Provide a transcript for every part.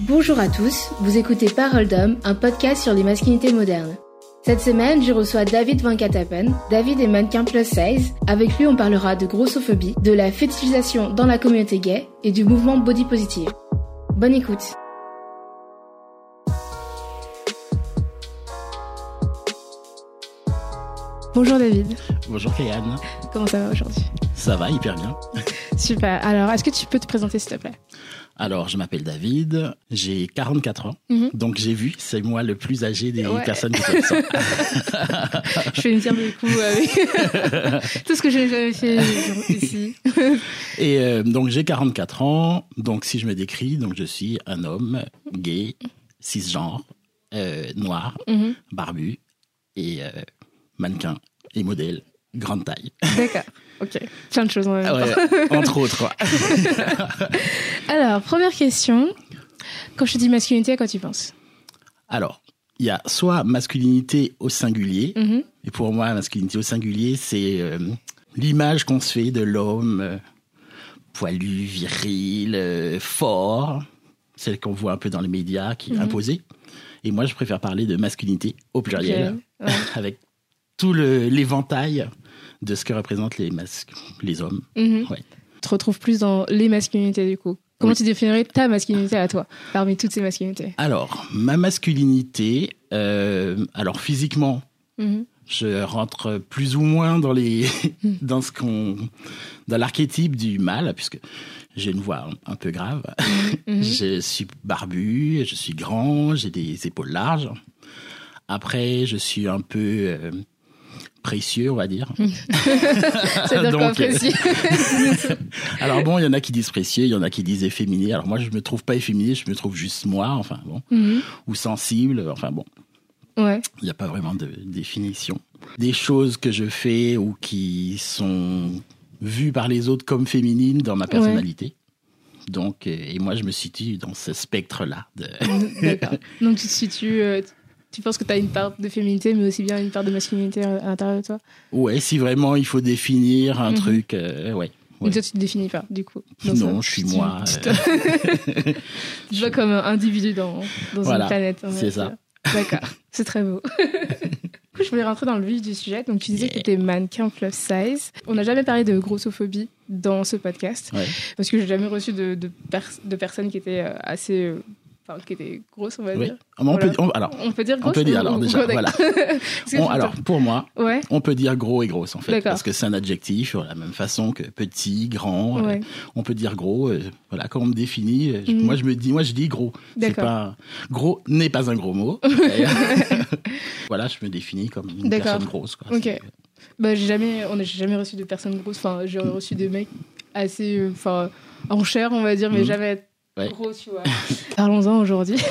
Bonjour à tous, vous écoutez Parole d'homme, un podcast sur les masculinités modernes. Cette semaine, je reçois David Van Katapen. David est mannequin plus size. Avec lui, on parlera de grossophobie, de la fétichisation dans la communauté gay et du mouvement body positive. Bonne écoute. Bonjour David. Bonjour Kayane. Comment ça va aujourd'hui? Ça va hyper bien. Super. Alors, est-ce que tu peux te présenter s'il te plaît? Alors, je m'appelle David, j'ai 44 ans, Mhm. donc j'ai vu, c'est moi le plus âgé des Ouais. personnes qui font ça. Je fais une pierre de coups avec tout ce que j'ai jamais fait ici. Et euh, donc j'ai 44 ans, donc si je me décris, donc je suis un homme gay, cisgenre, euh, noir, Mhm. barbu et euh, mannequin et modèle, grande taille. D'accord. Ok. Plein de choses en même temps. Ouais, entre autres. Alors, première question. Quand je te dis masculinité, à quoi tu penses? Alors, il y a soit masculinité au singulier, Mhm. Et pour moi, masculinité au singulier, c'est euh, l'image qu'on se fait de l'homme euh, poilu, viril, euh, fort, celle qu'on voit un peu dans les médias, qui est Mhm. imposée. Et moi, je préfère parler de masculinité au pluriel, Ok, ouais. avec tout l'éventail de ce que représentent les, masques, les hommes. Mhm. Ouais. Tu te retrouves plus dans les masculinités du coup. Comment Oui. tu définirais ta masculinité à toi, parmi toutes ces masculinités? Alors, ma masculinité, euh, alors physiquement, Mhm. je rentre plus ou moins dans les dans ce qu'on dans l'archétype du mâle puisque j'ai une voix un, peu grave. Mhm. Je suis barbu, je suis grand, j'ai des épaules larges. Après, je suis un peu euh, précieux, on va dire. C'est-à-dire quoi, Donc, euh, précis Alors bon, il y en a qui disent précieux, il y en a qui disent efféminé. Alors moi, je me trouve pas efféminé, je me trouve juste moi, enfin bon, Mhm. ou sensible, enfin bon. Ouais. Il n'y a pas vraiment de définition. Des choses que je fais ou qui sont vues par les autres comme féminines dans ma personnalité. Donc, euh, et moi, je me situe dans ce spectre-là. De... D'accord. Donc tu te situes. Euh, tu penses que tu as une part de féminité, mais aussi bien une part de masculinité à l'intérieur de toi Ouais, si vraiment il faut définir un Mhm. truc, euh, ouais. Ouais. toi, tu te définis pas, du coup. Non, je suis moi. Tu te, euh, tu te vois comme un individu dans, dans Voilà, une planète. c'est ça. D'accord, c'est très beau. Du coup, je voulais rentrer dans le vif du sujet. Donc, tu disais que tu étais mannequin plus size. On n'a jamais parlé de grossophobie dans ce podcast ouais. parce que j'ai jamais reçu de, de, pers- de personnes qui étaient euh, assez. Euh, Enfin, qui étaient grosses, on va Oui. dire. Ah, on Voilà. peut, on- alors, On peut dire on grosse peut dire ou- alors déjà, voilà. On- alors, pour moi, Ouais, on peut dire gros et grosse en fait, parce que c'est un adjectif de la même façon que petit, grand. euh, on peut dire gros. euh, voilà, quand on me définit, euh, je- Mhm. moi je me dis, moi je dis gros. Pas gros n'est pas un gros mot. Et, voilà, je me définis comme une personne grosse. Quoi. Ok. Bah, j'ai jamais, on n'a jamais reçu de personnes grosses. Enfin, j'ai reçu des mecs assez, euh, enfin, en chair, on va dire, mais Mhm. jamais Ouais. gros, tu vois. Parlons-en aujourd'hui.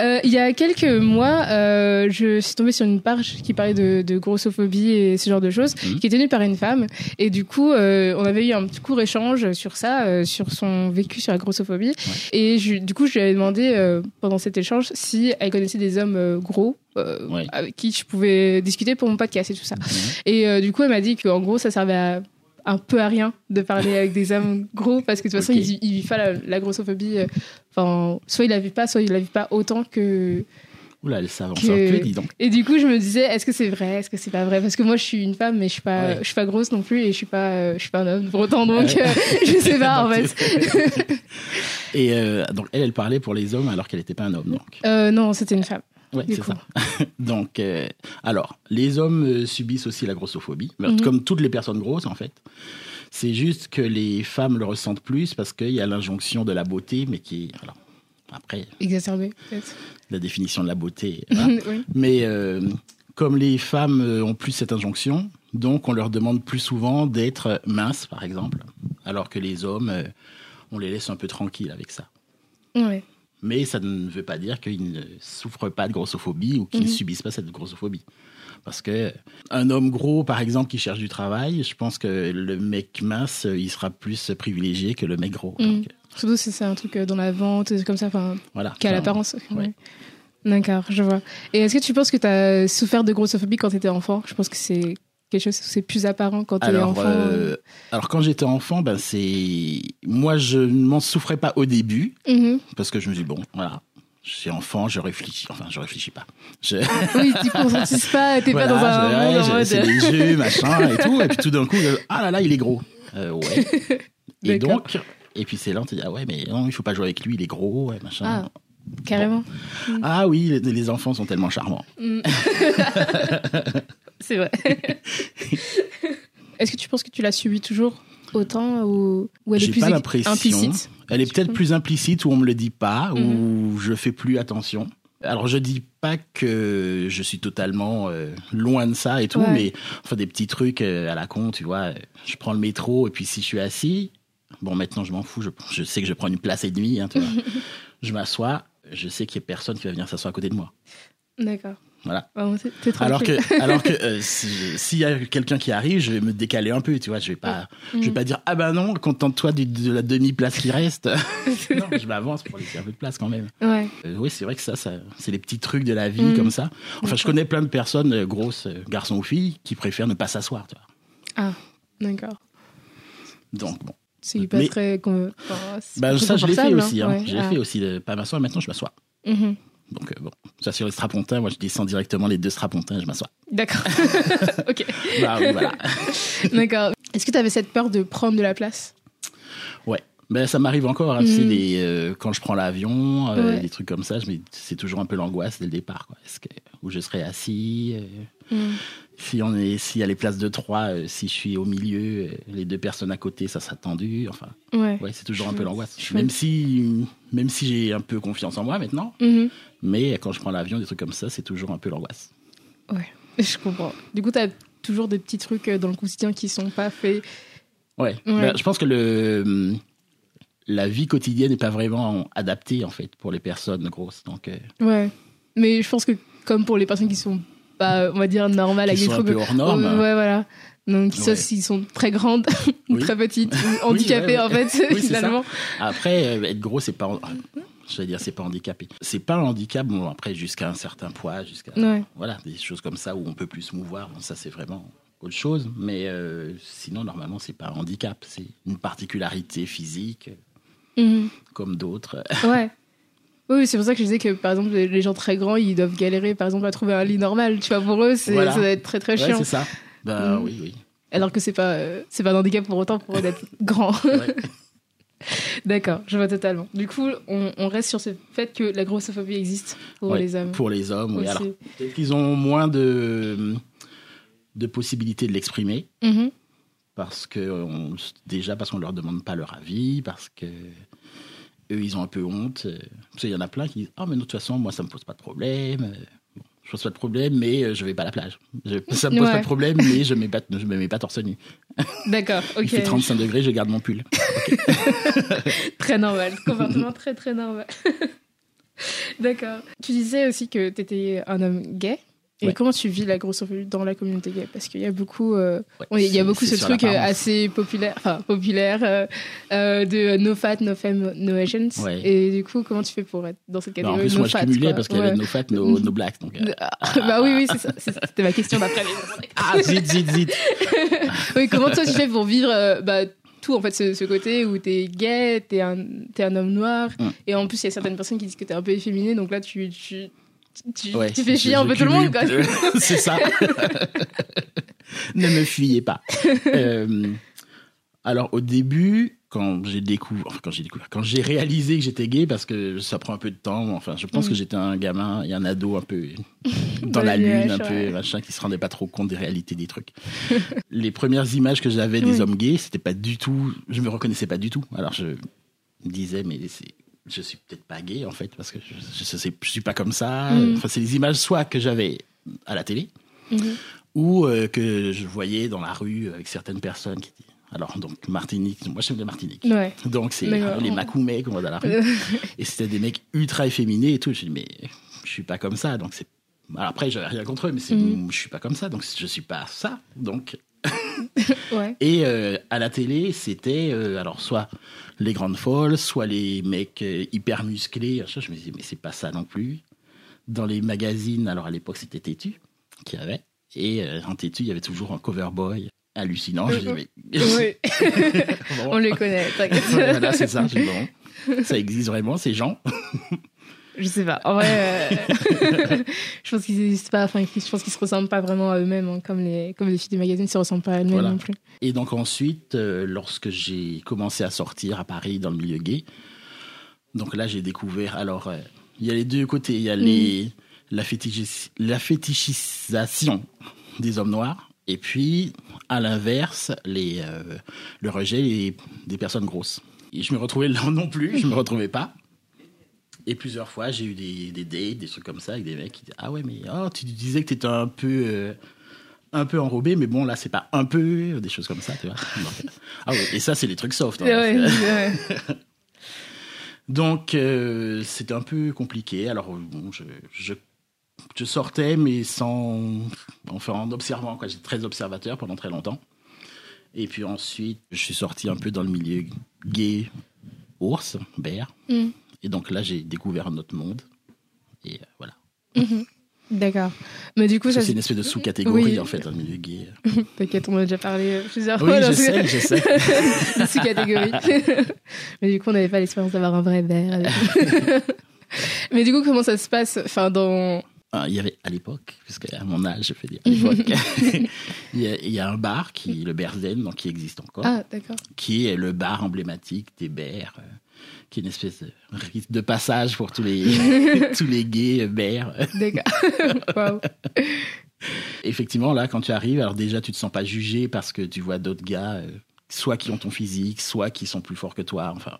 Euh, Il y a quelques mois, euh, je suis tombée sur une page qui parlait de, de grossophobie et ce genre de choses, Mhm. qui est tenue par une femme. Et du coup, euh, on avait eu un petit court échange sur ça, euh, sur son vécu sur la grossophobie. Et je- du coup, je lui avais demandé euh, pendant cet échange si elle connaissait des hommes euh, gros. euh, Ouais. avec qui je pouvais discuter pour mon podcast et tout ça. Mhm. Et euh, du coup, elle m'a dit qu'en gros, ça servait à un peu à rien de parler avec des hommes gros parce que de toute façon, Ok. ils, ils vivent pas la, la grossophobie. euh, Enfin, soit ils la vivent pas, soit ils la vivent pas autant que. Oula, elle s'avance Que- un peu, dis donc. Et du coup, je me disais, est-ce que c'est vrai, est-ce que c'est pas vrai? Parce que moi, je suis une femme, mais je suis pas, Ouais. je suis pas grosse non plus, et je suis pas, euh, je suis pas un homme pour autant, donc Ouais. euh, je sais pas en fait. Et euh, donc elle, elle parlait pour les hommes alors qu'elle n'était pas un homme. Donc, non, c'était une femme. Du c'est ça. donc, euh, alors, les hommes euh, subissent aussi la grossophobie, Mhm. comme toutes les personnes grosses en fait. C'est juste que les femmes le ressentent plus parce qu'il y a l'injonction de la beauté, mais qui est alors après Exacerbée, peut-être. la définition de la beauté. oui. Mais euh, comme les femmes ont plus cette injonction, donc on leur demande plus souvent d'être minces, par exemple, alors que les hommes, on les laisse un peu tranquilles avec ça. Ouais. Mais ça ne veut pas dire qu'ils ne souffrent pas de grossophobie ou qu'ils ne Mhm. subissent pas cette grossophobie. Parce que un homme gros, par exemple, qui cherche du travail, je pense que le mec mince, il sera plus privilégié que le mec gros. Mhm. Donc, Surtout si c'est un truc euh, dans la vente, comme ça, enfin, voilà. qui a l'apparence. Ouais. D'accord, je vois. Et est-ce que tu penses que tu as souffert de grossophobie quand tu étais enfant? Je pense que c'est quelque chose où c'est plus apparent quand tu es enfant euh, alors quand j'étais enfant, ben c'est moi je ne m'en souffrais pas au début Mhm. parce que je me dis bon voilà, je suis enfant, je réfléchis, enfin je réfléchis pas. Je, Oui, tu conscientises pas, t'es voilà, pas dans un monde ouais, c'est des jeux machin et tout et puis tout d'un coup je- ah là là il est gros. Euh, ouais. et donc et puis c'est là on te dit ah ouais mais non il faut pas jouer avec lui il est gros ouais, machin. Ah, carrément. Ah oui, les, les enfants sont tellement charmants. Mm. c'est vrai. Est-ce que tu penses que tu l'as subi toujours autant ou, ou elle est J'ai plus pas implicite Elle est peut-être plus implicite où on me le dit pas, Mhm. où je fais plus attention. Alors je dis pas que je suis totalement euh, loin de ça et tout, Ouais. mais enfin des petits trucs euh, à la con, tu vois. euh, Je prends le métro et puis si je suis assis, bon maintenant je m'en fous, je, je sais que je prends une place et demie, hein, tu vois. je m'assois, je sais qu'il y a personne qui va venir s'asseoir à côté de moi. D'accord. Voilà. T'es Alors que, alors que euh, si- s'il y a quelqu'un qui arrive, je vais me décaler un peu, tu vois. Je vais pas, je vais Mhm. pas dire ah ben non, contente-toi de la demi place qui reste. non, je m'avance pour laisser un peu de place quand même. Ouais. Euh, oui, c'est vrai que ça, ça c'est les petits trucs de la vie Mhm. comme ça. Enfin, je connais plein de personnes, euh, grosses, garçons ou filles, qui préfèrent ne pas s'asseoir, tu vois. Ah, d'accord. Donc bon, C'est pas Mais- très. enfin, bah, ça je l'ai fait aussi. Hein. Ouais. J'ai Ah. fait aussi de pas m'asseoir. Maintenant, je m'assois. Mhm. Donc euh, bon, ça sur les strapontins, moi je descends directement les deux strapontins, et je m'assois. D'accord. ok. Bah, oui, voilà. D'accord. Est-ce que tu avais cette peur de prendre de la place? Ouais. Ben, ça m'arrive encore, tu sais, des, euh, quand je prends l'avion, euh, Ouais. des trucs comme ça, je c'est toujours un peu l'angoisse dès le départ. Quoi. Est-ce que, où je serai assis Mhm. Si on est, s'il y a les places de trois, euh, si je suis au milieu, euh, les deux personnes à côté, ça sera tendu. Enfin, Ouais. ouais, c'est toujours un peu l'angoisse. Même si, même si j'ai un peu confiance en moi maintenant, Mhm. Mais quand je prends l'avion, des trucs comme ça, c'est toujours un peu l'angoisse. Ouais. Je comprends. Du coup, tu as toujours des petits trucs euh, dans le quotidien qui sont pas faits. Ouais. Ouais. Ben, je pense que le, hum, la vie quotidienne n'est pas vraiment adaptée en fait pour les personnes grosses. Donc, euh, Ouais. Mais je pense que comme pour les personnes qui sont pas, on va dire, normales, qui avec des sont un trucs. peu hors normes. Ouais, voilà. Donc, Ouais. s'ils sont très grandes ou Oui. très petites, handicapées, ouais, en fait, Oui, c'est ça. finalement. Après, euh, être gros, c'est pas. En- Je vais dire, c'est pas handicapé. C'est pas un handicap, bon, après, jusqu'à un certain poids, jusqu'à. Ouais. Voilà, des choses comme ça où on peut plus se mouvoir. Bon, ça, c'est vraiment autre chose. Mais euh, sinon, normalement, c'est pas un handicap. C'est une particularité physique, Mhm. comme d'autres. Ouais. Oui, c'est pour ça que je disais que, par exemple, les gens très grands, ils doivent galérer, par exemple, à trouver un lit normal. Tu vois, pour eux, c'est, Voilà. ça doit être très, très Ouais, chiant. c'est ça. Ben oui, oui. Alors que c'est pas, euh, c'est pas un handicap pour autant pour eux d'être grand. Ouais. D'accord, je vois totalement. Du coup, on, on reste sur ce fait que la grossophobie existe pour Ouais, les hommes. Pour les hommes, oui. aussi. Alors, peut-être qu'ils ont moins de, de possibilités de l'exprimer. Mhm. parce que on- déjà parce qu'on leur demande pas leur avis, parce que eux ils ont un peu honte. Parce qu'il y en a plein qui disent ah mais de toute façon moi ça me pose pas de problème. Je pose pas de problème mais euh, je vais pas à la plage. Je- ça me pose Ouais. pas de problème mais je mets pas je me mets pas torse nu. D'accord, ok. Il fait 35 degrés je garde mon pull. Très normal, comportement très très normal. D'accord. Tu disais aussi que tu étais un homme gay. Et Ouais. comment tu vis la grossophobie dans la communauté gay? Parce qu'il y a beaucoup, euh, Ouais, il y a beaucoup ce truc euh, l'apparence. assez populaire, enfin populaire, euh, euh, de no fat, no femme, no Asians. Ouais. Et du coup, comment tu fais pour être dans cette Non, en catégorie plus no moi je fat, cumulais quoi? parce qu'il y avait nos fat, nos blacks. Donc, euh, bah oui, oui, c'est ça. C'était ma question d'après. ah zit zit zit. oui, comment toi tu fais pour vivre bah, tout en fait ce, ce côté où t'es gay, t'es un, t'es un homme noir Mm. et en plus il y a certaines personnes qui disent que t'es un peu efféminé donc là tu, tu, tu, Ouais, tu fais chier un peu tout le monde quoi. c'est ça. ne me fuyez pas. Euh, alors au début, quand j'ai découvert, quand j'ai découvert, quand j'ai réalisé que j'étais gay, parce que ça prend un peu de temps. Enfin, je pense Mhm. que j'étais un gamin et un ado un peu dans la lune, un peu machin, qui se rendait pas trop compte des réalités des trucs. Les premières images que j'avais des Oui. hommes gays, c'était pas du tout, je me reconnaissais pas du tout. Alors je me disais, mais c'est je suis peut-être pas gay en fait parce que je, je, je suis pas comme ça. Mhm. Enfin, c'est des images soit que j'avais à la télé Mhm. ou euh, que je voyais dans la rue avec certaines personnes qui étaient- alors donc Martinique, moi je suis de Martinique. Ouais. Donc c'est les macoumets qu'on voit dans la rue et c'était des mecs ultra efféminés et tout. Je dis mais je suis pas comme ça donc c'est après j'avais rien contre eux mais Mhm. je suis pas comme ça donc je suis pas ça donc Ouais. et euh, à la télé, c'était euh, alors soit les grandes folles, soit les mecs euh, hyper musclés. Je me disais, mais c'est pas ça non plus. Dans les magazines, alors à l'époque, c'était Tétu qui avait. Et euh, en têtu, il y avait toujours un cover boy hallucinant. Je dis, mais-. Bon. On les connaît, t'inquiète. voilà, c'est ça. je dis, bon, ça existe vraiment, ces gens. Je sais pas. En vrai, euh, je pense qu'ils n'existent pas. Enfin, je pense qu'ils se ressemblent pas vraiment à eux-mêmes, hein, comme les comme les filles du magazine se ressemblent pas à elles-mêmes Voilà. non plus. Et donc ensuite, euh, lorsque j'ai commencé à sortir à Paris dans le milieu gay, donc là j'ai découvert, alors euh, il y a les deux côtés, il y a les, la, fétichis- la fétichisation des hommes noirs, et puis à l'inverse, les, le rejet des- des personnes grosses. Et je me retrouvais là non plus, je me retrouvais pas. Et plusieurs fois, j'ai eu des, des dates, des trucs comme ça, avec des mecs qui disaient Ah ouais, mais oh, tu disais que tu étais un peu, euh, un peu enrobé, mais bon, là, c'est pas un peu, des choses comme ça, tu vois. Donc, ah ouais, et ça, c'est les trucs soft. hein, Ouais, ouais. donc, euh, c'était un peu compliqué. Alors, bon, je, je, je sortais, mais sans. Enfin, en observant, quoi. J'étais très observateur pendant très longtemps. Et puis ensuite, je suis sorti un peu dans le milieu gay, ours, bear. Mm. Et donc là, j'ai découvert un autre monde. Et euh, voilà. D'accord. Mais du coup, ça, c'est une espèce de sous-catégorie, Oui. en fait, un milieu gay. T'inquiète, on a déjà parlé plusieurs Oui, fois. je sais, je sais. une sous-catégorie. Mais du coup, on n'avait pas l'expérience d'avoir un vrai verre. Mais du coup, comment ça se passe enfin, dans... Ah, Il y avait à l'époque, puisque à mon âge, je fais dire à l'époque, il, y a, il y a un bar, qui, le Berzen, donc qui existe encore. Ah, d'accord. qui est le bar emblématique des Bers, euh, qui est une espèce de rite de passage pour tous les, tous les gays euh, Bers. D'accord. Effectivement, là, quand tu arrives, alors déjà, tu te sens pas jugé parce que tu vois d'autres gars, euh, soit qui ont ton physique, soit qui sont plus forts que toi, enfin.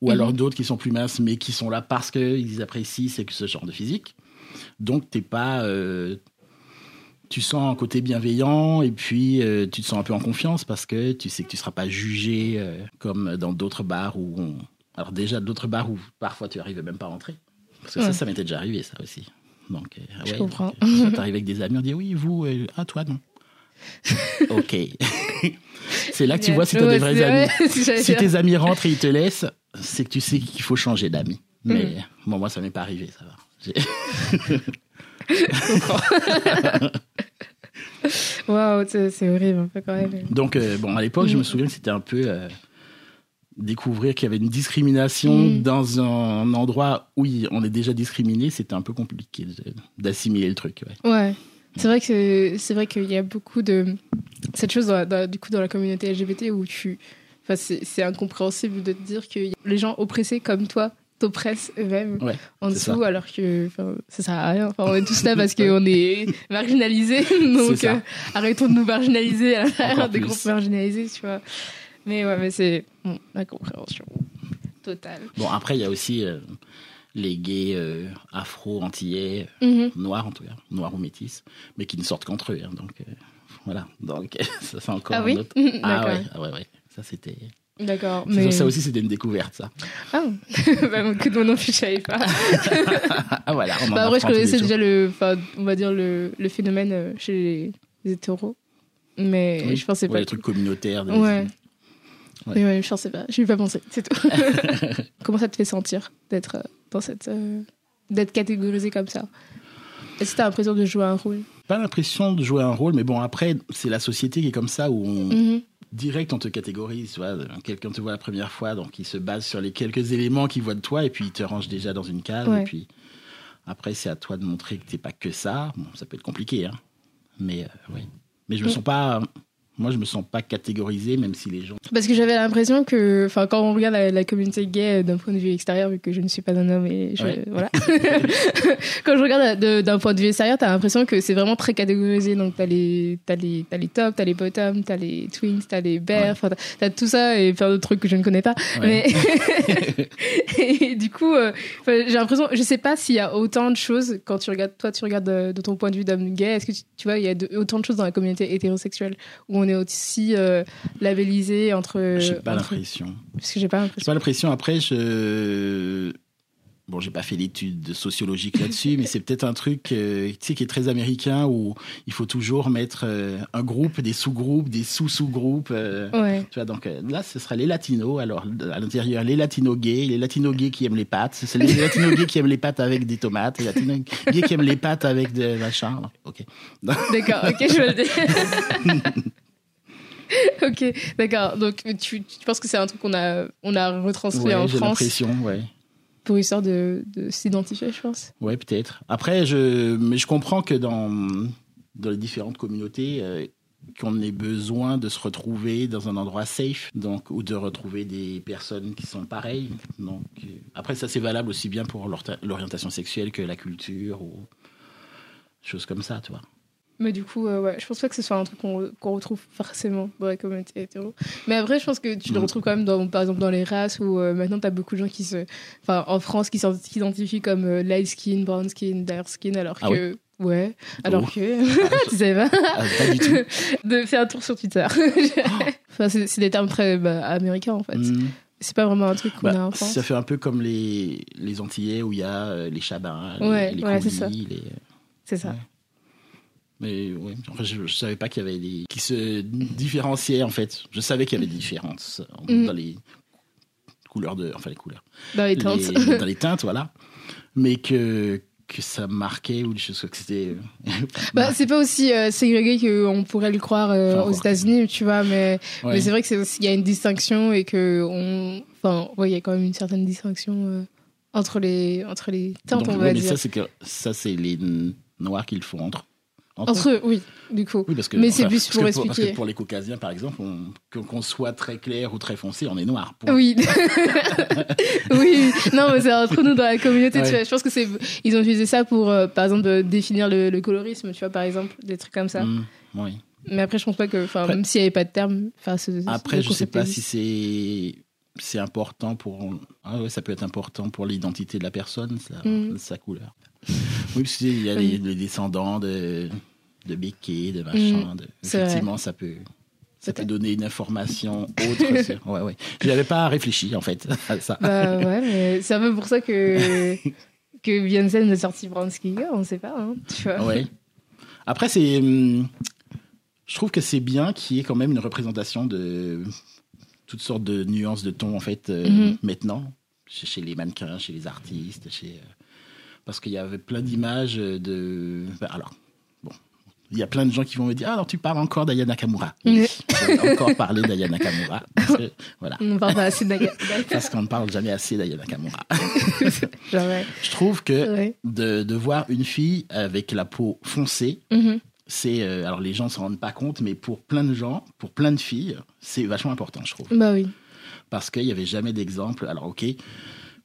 Ou alors d'autres qui sont plus minces, mais qui sont là parce qu'ils apprécient c'est ce genre de physique. Donc, t'es pas. euh, tu sens un côté bienveillant et puis euh, tu te sens un peu en confiance parce que tu sais que tu seras pas jugé euh, comme dans d'autres bars où on... Alors déjà, d'autres bars où parfois tu arrives même pas à rentrer. Parce que Ouais. ça, ça m'était déjà arrivé, ça aussi. Donc, euh, Je ouais, comprends. donc, euh, t'arrives avec des amis, on dit oui, vous, euh, ah toi, non. ok. c'est là que tu vois si t'as Ouais, des vrais amis. Si tes amis rentrent et ils te laissent, c'est que tu sais qu'il faut changer d'amis. Mais Mm. bon, moi, ça m'est pas arrivé, ça va. J'ai- Waouh, c'est horrible un peu quand même. Donc, euh, bon, à l'époque, je me souviens que c'était un peu découvrir qu'il y avait une discrimination Mm. dans un endroit où on est déjà discriminé. C'était un peu compliqué d'assimiler le truc. ouais. Ouais. C'est vrai que c'est vrai qu'il y a beaucoup de cette chose dans la- dans- du coup dans la communauté LGBT où tu enfin c'est incompréhensible de te dire que les gens oppressés comme toi t'oppressent eux-mêmes Ouais, en dessous alors que ça sert à rien enfin on est tous là parce qu'on est marginalisés donc euh, arrêtons de nous marginaliser à l'intérieur des groupes marginalisés tu vois mais ouais mais c'est bon, la compréhension totale Bon, après, il y a aussi euh, les gays euh, afro-antillais, Mhm. noirs en tout cas, noirs ou métis, mais qui ne sortent qu'entre eux. hein, donc, euh, voilà. Donc, ça, c'est encore ah un oui? autre. Ah ouais, ah ouais, ouais. Ça, c'était. d'accord mais Ça aussi, c'était une découverte, ça. ah bah, que non plus je savais pas Ah voilà. On en Bah, après, je connaissais déjà le, on va dire le, le phénomène euh, chez les, les hétéros. Mais Oui. je pensais Ouais, pas. les trucs communautaires. des- Ouais. Ouais. Mais ouais, je pensais pas. Je ai pas pensé, c'est tout. Comment ça te fait sentir d'être euh, dans cette. euh, d'être catégorisé comme ça? Est-ce que t'as l'impression de jouer un rôle? Pas l'impression de jouer un rôle, mais bon, après, c'est la société qui est comme ça où on, Mhm. direct on te catégorise. Quelqu'un te voit la première fois, donc il se base sur les quelques éléments qu'il voit de toi et puis il te range déjà dans une case. Ouais. Et puis après, c'est à toi de montrer que t'es pas que ça. Bon, ça peut être compliqué, hein. Mais euh, ouais. Mais je me Mm. sens pas. Moi, je me sens pas catégorisé, même si les gens. Parce que j'avais l'impression que, enfin, quand on regarde la, la communauté gay euh, d'un point de vue extérieur, vu que je ne suis pas un homme et je, Ouais. voilà. quand je regarde de- d'un point de vue extérieur, t'as l'impression que c'est vraiment très catégorisé. Donc t'as les, t'as les, t'as les tops, t'as les bottoms, t'as les twins, t'as les bears, Ouais. t'as, tout ça et plein d'autres trucs que je ne connais pas. Ouais. Mais et du coup, euh, j'ai l'impression, je sais pas s'il y a autant de choses quand tu regardes, toi, tu regardes de, de ton point de vue d'homme gay. Est-ce que tu, tu vois, il y a de- autant de choses dans la communauté hétérosexuelle où on est aussi euh, labellisé entre. J'ai pas entre- l'impression. Parce que j'ai pas J'ai l'impression. pas l'impression. Après, je. Bon, j'ai pas fait d'études sociologiques là-dessus, mais c'est peut-être un truc euh, tu sais, qui est très américain où il faut toujours mettre euh, un groupe, des sous-groupes, des sous-sous-groupes. euh, Ouais. Tu vois, donc là, ce sera les latinos. Alors, à l'intérieur, les latinos gays, les latinos gays qui aiment les pâtes. C'est les latinos gays qui aiment les pâtes avec des tomates, les latinos gays qui aiment les pâtes avec des machins. Ok. D'accord, ok, je vais le dire. ok, d'accord. Donc, tu, tu penses que c'est un truc qu'on a, on a retranscrit Ouais, en j'ai France l'impression, ouais. pour histoire de, de s'identifier, je pense. Ouais, peut-être. Après, je, mais je comprends que dans, dans les différentes communautés, euh, qu'on ait besoin de se retrouver dans un endroit safe, donc, ou de retrouver des personnes qui sont pareilles. Donc, euh, après, ça, c'est valable aussi bien pour l'orientation sexuelle que la culture ou choses comme ça, tu vois. Mais du coup, euh, ouais, je pense pas que ce soit un truc qu'on qu'on retrouve forcément dans la communauté hétéro. Mais après, je pense que tu le retrouves quand même, dans, par exemple, dans les races où euh, maintenant, tu as beaucoup de gens qui se. Enfin, en France, qui s'identifient comme euh, light skin, brown skin, dark skin, alors Ah que. Ouais, alors Oh. que. tu savais pas Ah, pas du tout. De faire un tour sur Twitter. enfin, c'est des termes très bah, américains, en fait. Mm. C'est pas vraiment un truc qu'on Bah, a en France. ça fait un peu comme les, les Antillais où il y a les chabins, Ouais, les, ouais, c'est coulis, les- C'est ça. Ouais. Mais ouais, enfin, je, je savais pas qu'il y avait des qui se différenciaient en fait. Je savais qu'il y avait des différences euh, Mm. dans les couleurs de, enfin les couleurs, Dans les teintes. Les- dans les teintes, voilà. Mais que que ça marquait ou des choses que c'était. euh, Bah, c'est pas aussi euh, ségrégé qu'on pourrait le croire euh, Enfin, aux. États-Unis, tu vois, mais, ouais. mais c'est vrai que c'est aussi- il y a une distinction et que on, enfin, ouais, il y a quand même une certaine distinction euh, entre les entre les teintes, Donc, on va mais dire. que ça c'est les noirs qui le font entre. Entre Entre eux, oui, du coup. Oui, parce que, Mais c'est plus parce pour que Parce expliquer. que pour les caucasiens, par exemple, qu'on soit très clair ou très foncé, on est noir. Point. Oui, oui, non, mais c'est entre nous dans la communauté. Tu vois. Je pense que c'est, ils ont utilisé ça pour, euh, par exemple, de définir le, le colorisme, tu vois, par exemple, des trucs comme ça. Mm, oui. Mais après, je pense pas que, enfin, même s'il y avait pas de terme, enfin, Après, je sais pas si c'est c'est important pour. Ah ouais, ça peut être important pour l'identité de la personne, sa, Mhm. sa couleur. Oui, parce qu'il y a les, les descendants de de béquets, de machin. de- c'est vrai. effectivement, ça peut. Ça peut donner une information autre. sur- ouais, ouais. Je n'avais pas réfléchi, en fait, à ça. Bah ouais, mais c'est un peu pour ça que, que Beyoncé a sorti Girl, on sait pas, hein, tu vois. Ouais. Après, c'est. hum, Je trouve que c'est bien qu'il y ait quand même une représentation de toutes sortes de nuances de ton, en fait, euh, Mhm. maintenant, chez, les mannequins, chez les artistes, chez. euh, Parce qu'il y avait plein d'images de. bah, alors. Il y a plein de gens qui vont me dire Ah, alors tu parles encore d'Aya Nakamura. Oui, encore parler d'Aya Nakamura. Parce que, voilà. On parle pas assez de Naga. Parce qu'on ne parle jamais assez d'Aya Nakamura. Je trouve que Ouais. de, de voir une fille avec la peau foncée, Mhm. c'est euh, alors les gens s'en rendent pas compte mais pour plein de gens pour plein de filles c'est vachement important je trouve Bah oui. parce qu'il y avait jamais d'exemple alors ok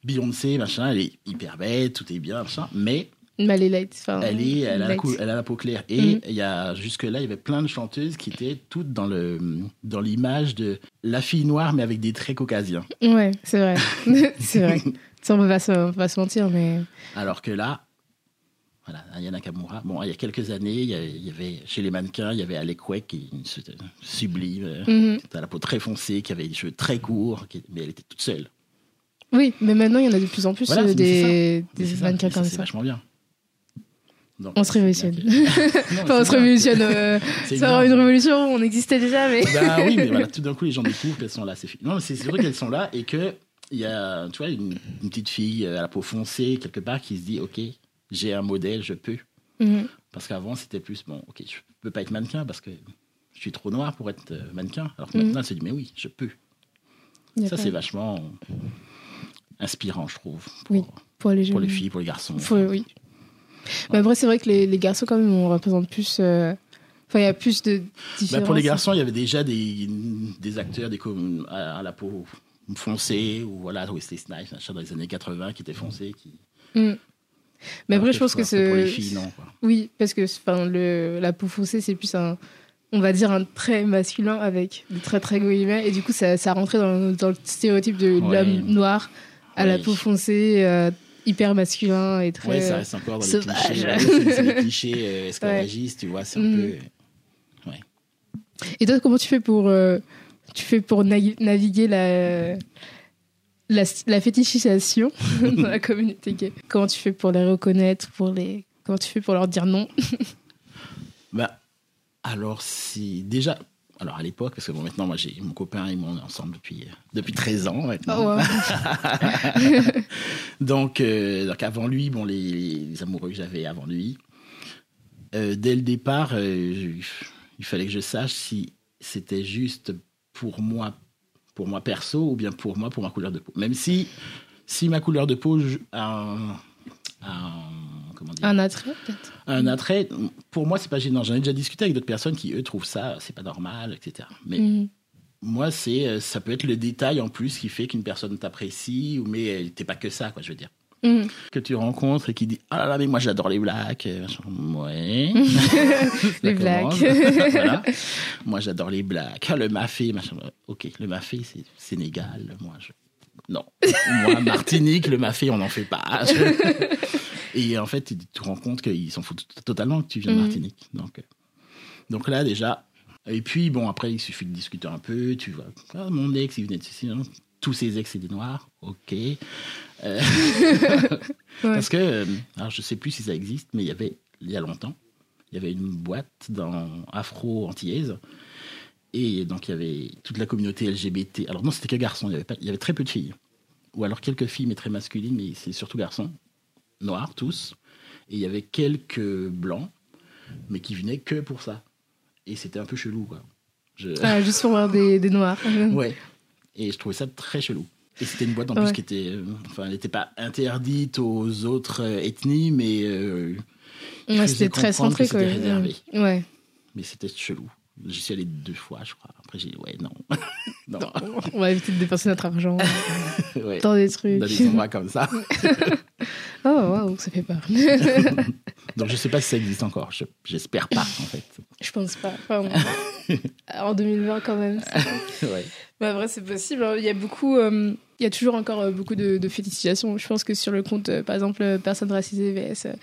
Beyoncé machin elle est hyper bête tout est bien machin mais Mais elle est light. Enfin, elle est elle a, la light. cou- elle a la peau claire et Mhm. il y a jusque là il y avait plein de chanteuses qui étaient toutes dans le dans l'image de la fille noire mais avec des traits caucasiens Ouais, c'est vrai. c'est vrai. Ça, on on peut pas se mentir, mais. alors que là voilà, Aya Nakamura. Bon, il y a quelques années, il y avait, il y avait- chez les mannequins, il y avait Alec Wake, qui c'était sublime, Mhm. qui a la peau très foncée, qui avait des cheveux très courts, qui- mais elle était toute seule. Oui, mais maintenant, il y en a de plus en plus Voilà, euh, des, des ça, mannequins ça, C'est vachement bien. On se c'est révolutionne. Enfin, on c'est se révolutionne. euh, C'est ça une révolution, on existait déjà, mais. Bah oui, mais voilà, tout d'un coup, les gens découvrent qu'elles sont là, ces filles. Non, c'est c'est vrai qu'elles sont là et que il y a, tu vois, une, une petite fille euh, à la peau foncée quelque part qui se dit, ok, j'ai un modèle, je peux. Mhm. Parce qu'avant, c'était plus, bon, ok, je peux pas être mannequin parce que je suis trop noir pour être euh, mannequin. Alors que Mhm. maintenant, elle se dit, mais oui, je peux. Ça, c'est vachement inspirant, je trouve. Pour, Oui, pour les pour les filles, pour les garçons. Faut- oui. Mais après, c'est vrai que les, les garçons, quand même, on représente plus. euh, Enfin, il y a plus de Bah, différences. pour les garçons, il y avait déjà des, des acteurs des à, à la peau foncée, ou voilà, Wesley Snipes, machin, dans les années 80, qui étaient foncés. Qui... Mm. Mais Alors après, je pense que alors Pour les c'est. filles, non. Quoi. Oui, parce que enfin, le, la peau foncée, c'est plus un. On va dire un trait masculin avec des traits très guillemets. Et du coup, ça, ça rentrait dans, dans le stéréotype de Ouais. l'homme noir à la peau foncée, euh, hyper masculin et très. Ouais, ça reste encore dans les clichés, ouais, c'est- les clichés euh, esclavagistes, tu vois, c'est un Mm. peu. Et toi, comment tu fais pour, euh, tu fais pour naviguer la, la, la fétichisation dans la communauté gay? Comment tu fais pour les reconnaître, pour les comment tu fais pour leur dire non? Bah, alors, si. Déjà. Alors, à l'époque, parce que bon, maintenant, moi, j'ai mon copain et moi, on est ensemble depuis, depuis 13 ans maintenant. Oh, wow. donc, euh, donc, avant lui, bon, les, les amoureux que j'avais avant lui, euh, dès le départ, euh, je- il fallait que je sache si c'était juste pour moi, pour moi perso, ou bien pour moi, pour ma couleur de peau. Même si, si ma couleur de peau a un, a un- comment dire, Un attrait peut-être? Un attrait, pour moi, c'est pas gênant. J'en ai déjà discuté avec d'autres personnes qui, eux, trouvent ça, c'est pas normal, etc. Mais Mhm. moi, c'est, euh, ça peut être le détail en plus qui fait qu'une personne t'apprécie, ou mais euh, t'es pas que ça, quoi, je veux dire. Mhm. Que tu rencontres et qui dit Ah là là, mais moi j'adore les blacks. Euh. Ouais. Ça Les blacks. Voilà. Moi j'adore les blacks. Ah, le mafé, machin. Ok, le mafé, c'est Sénégal. Moi, je. Non. Moi, Martinique, le mafé, on n'en fait pas. Et en fait, tu te rends compte qu'ils s'en foutent totalement que tu viens de Mhm. Martinique. Donc, euh, donc là, déjà. Et puis, bon, après, il suffit de discuter un peu. Tu vois, ah, mon ex, il venait de ceci. hein. Tous ses ex, c'est des noirs. Ok. Euh, Parce que, euh, alors je sais plus si ça existe, mais il y avait, il y a longtemps, il y avait une boîte dans Afro-Antillaise. Et donc, il y avait toute la communauté LGBT. Alors, non, c'était que garçons. Il y avait, pas, il y avait très peu de filles. Ou alors quelques filles, mais très masculines, mais c'est surtout garçons. Noirs, tous. Et il y avait quelques blancs, mais qui venaient que pour ça. Et c'était un peu chelou, quoi. Je... Ah, juste pour voir des, des noirs. Ouais. Et je trouvais ça très chelou. Et c'était une boîte en plus qui était. euh, enfin, elle n'était pas interdite aux autres euh, ethnies, mais. euh, Ouais, c'était très centré quoi. réservé. Ouais. mais c'était chelou. J'y suis allé deux fois, je crois. Après, j'ai dit, ouais, non. non. Non, on va éviter de dépenser notre argent dans des trucs. Dans des endroits comme ça. Oh waouh, ça fait peur. Donc, je sais pas si ça existe encore. Je- J'espère pas, en fait. Je pense pas. Enfin, en 2020 quand même. ouais. Mais après, c'est possible. hein. Il y a beaucoup, euh, il y a toujours encore euh, beaucoup de, de fétichisation. Je pense que sur le compte, euh, par exemple, euh, personnes racisées vs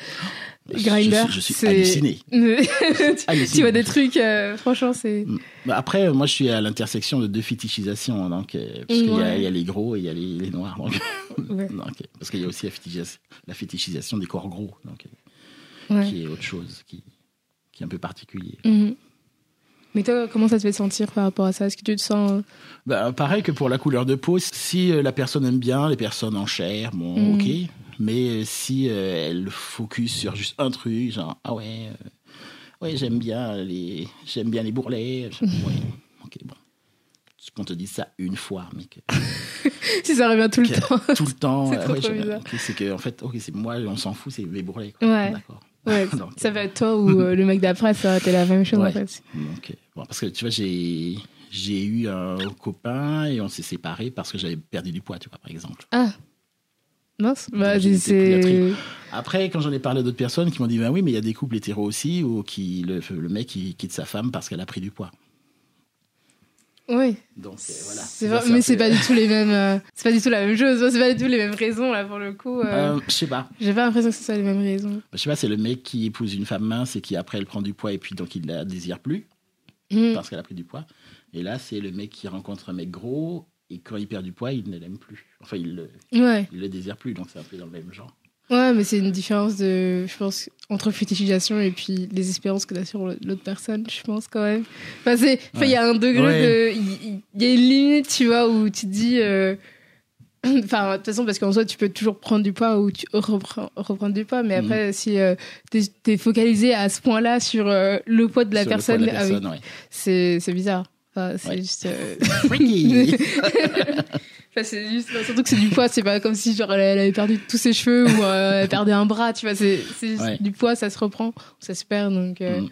Grindr, Je je suis c'est- halluciné. tu vois des trucs, euh, franchement, c'est. Bah, après, moi, je suis à l'intersection de deux fétichisations. Donc, euh, parce qu'il y, a- Ouais. il y a les gros et il y a les, les noirs. Donc, Ouais. donc, parce qu'il y a aussi la fétichisation, la fétichisation des corps gros. Donc, Ouais. qui est autre chose, qui, qui est un peu particulier. Mhm. Mais toi, comment ça te fait sentir par rapport à ça? Est-ce que tu te sens. euh, Bah, pareil que pour la couleur de peau, si euh, la personne aime bien les personnes en chair, bon, Mhm. ok. Mais euh, si euh, elle focus sur juste un truc, genre, ah ouais, euh, ouais j'aime bien les, j'aime bien les bourrelets, ouais, ok, bon. Qu'on te dise ça une fois, mais que, Si ça revient tout le temps. tout le temps, C'est euh, ouais, que en fait, ok, c'est moi, on s'en fout, c'est les bourrelets. Quoi. Ouais. D'accord. Ouais, Donc, ça va être toi ou euh, le mec d'après, ça aurait été la même chose Ouais. en fait. Euh, bon, parce que tu vois, j'ai, j'ai eu un copain et on s'est séparés parce que j'avais perdu du poids, tu vois, par exemple. Ah Mince, bah, Après, quand j'en ai parlé à d'autres personnes qui m'ont dit, ben oui, mais il y a des couples hétéros aussi où qui, le, le mec il quitte sa femme parce qu'elle a pris du poids. Oui, Donc euh, voilà. vrai, mais c'est pas du tout les mêmes. euh, c'est pas du tout la même chose. C'est pas du tout les mêmes raisons là pour le coup. euh, je sais pas. J'ai pas l'impression que ce soit les mêmes raisons. Je sais pas, c'est le mec qui épouse une femme mince et qui après elle prend du poids et puis donc il la désire plus Mhm. parce qu'elle a pris du poids. Et là, c'est le mec qui rencontre un mec gros et quand il perd du poids, il ne l'aime plus. Enfin, il le, Ouais, il le désire plus, donc c'est un peu dans le même genre. Ouais, mais c'est une différence de, je pense, entre fétichisation et puis les espérances que t'as sur l'autre personne, je pense quand même. Enfin, c'est, il y a un degré Ouais. de, il y, a une limite, tu vois, où tu te dis. euh, Enfin, de toute façon, parce qu'en soi, tu peux toujours prendre du poids ou tu reprends, reprendre du poids, mais Mhm. après, si euh, t'es es focalisé à ce point-là sur euh, le poids de la Sur le poids personne, de la ah oui, personne, ouais. c'est bizarre. Enfin, c'est juste. Enfin, c'est juste, surtout que c'est du poids, c'est pas comme si genre, elle, avait perdu tous ses cheveux ou euh, elle perdait un bras, tu vois, c'est Ouais. du poids, ça se reprend, ça se perd, donc, euh, Mm.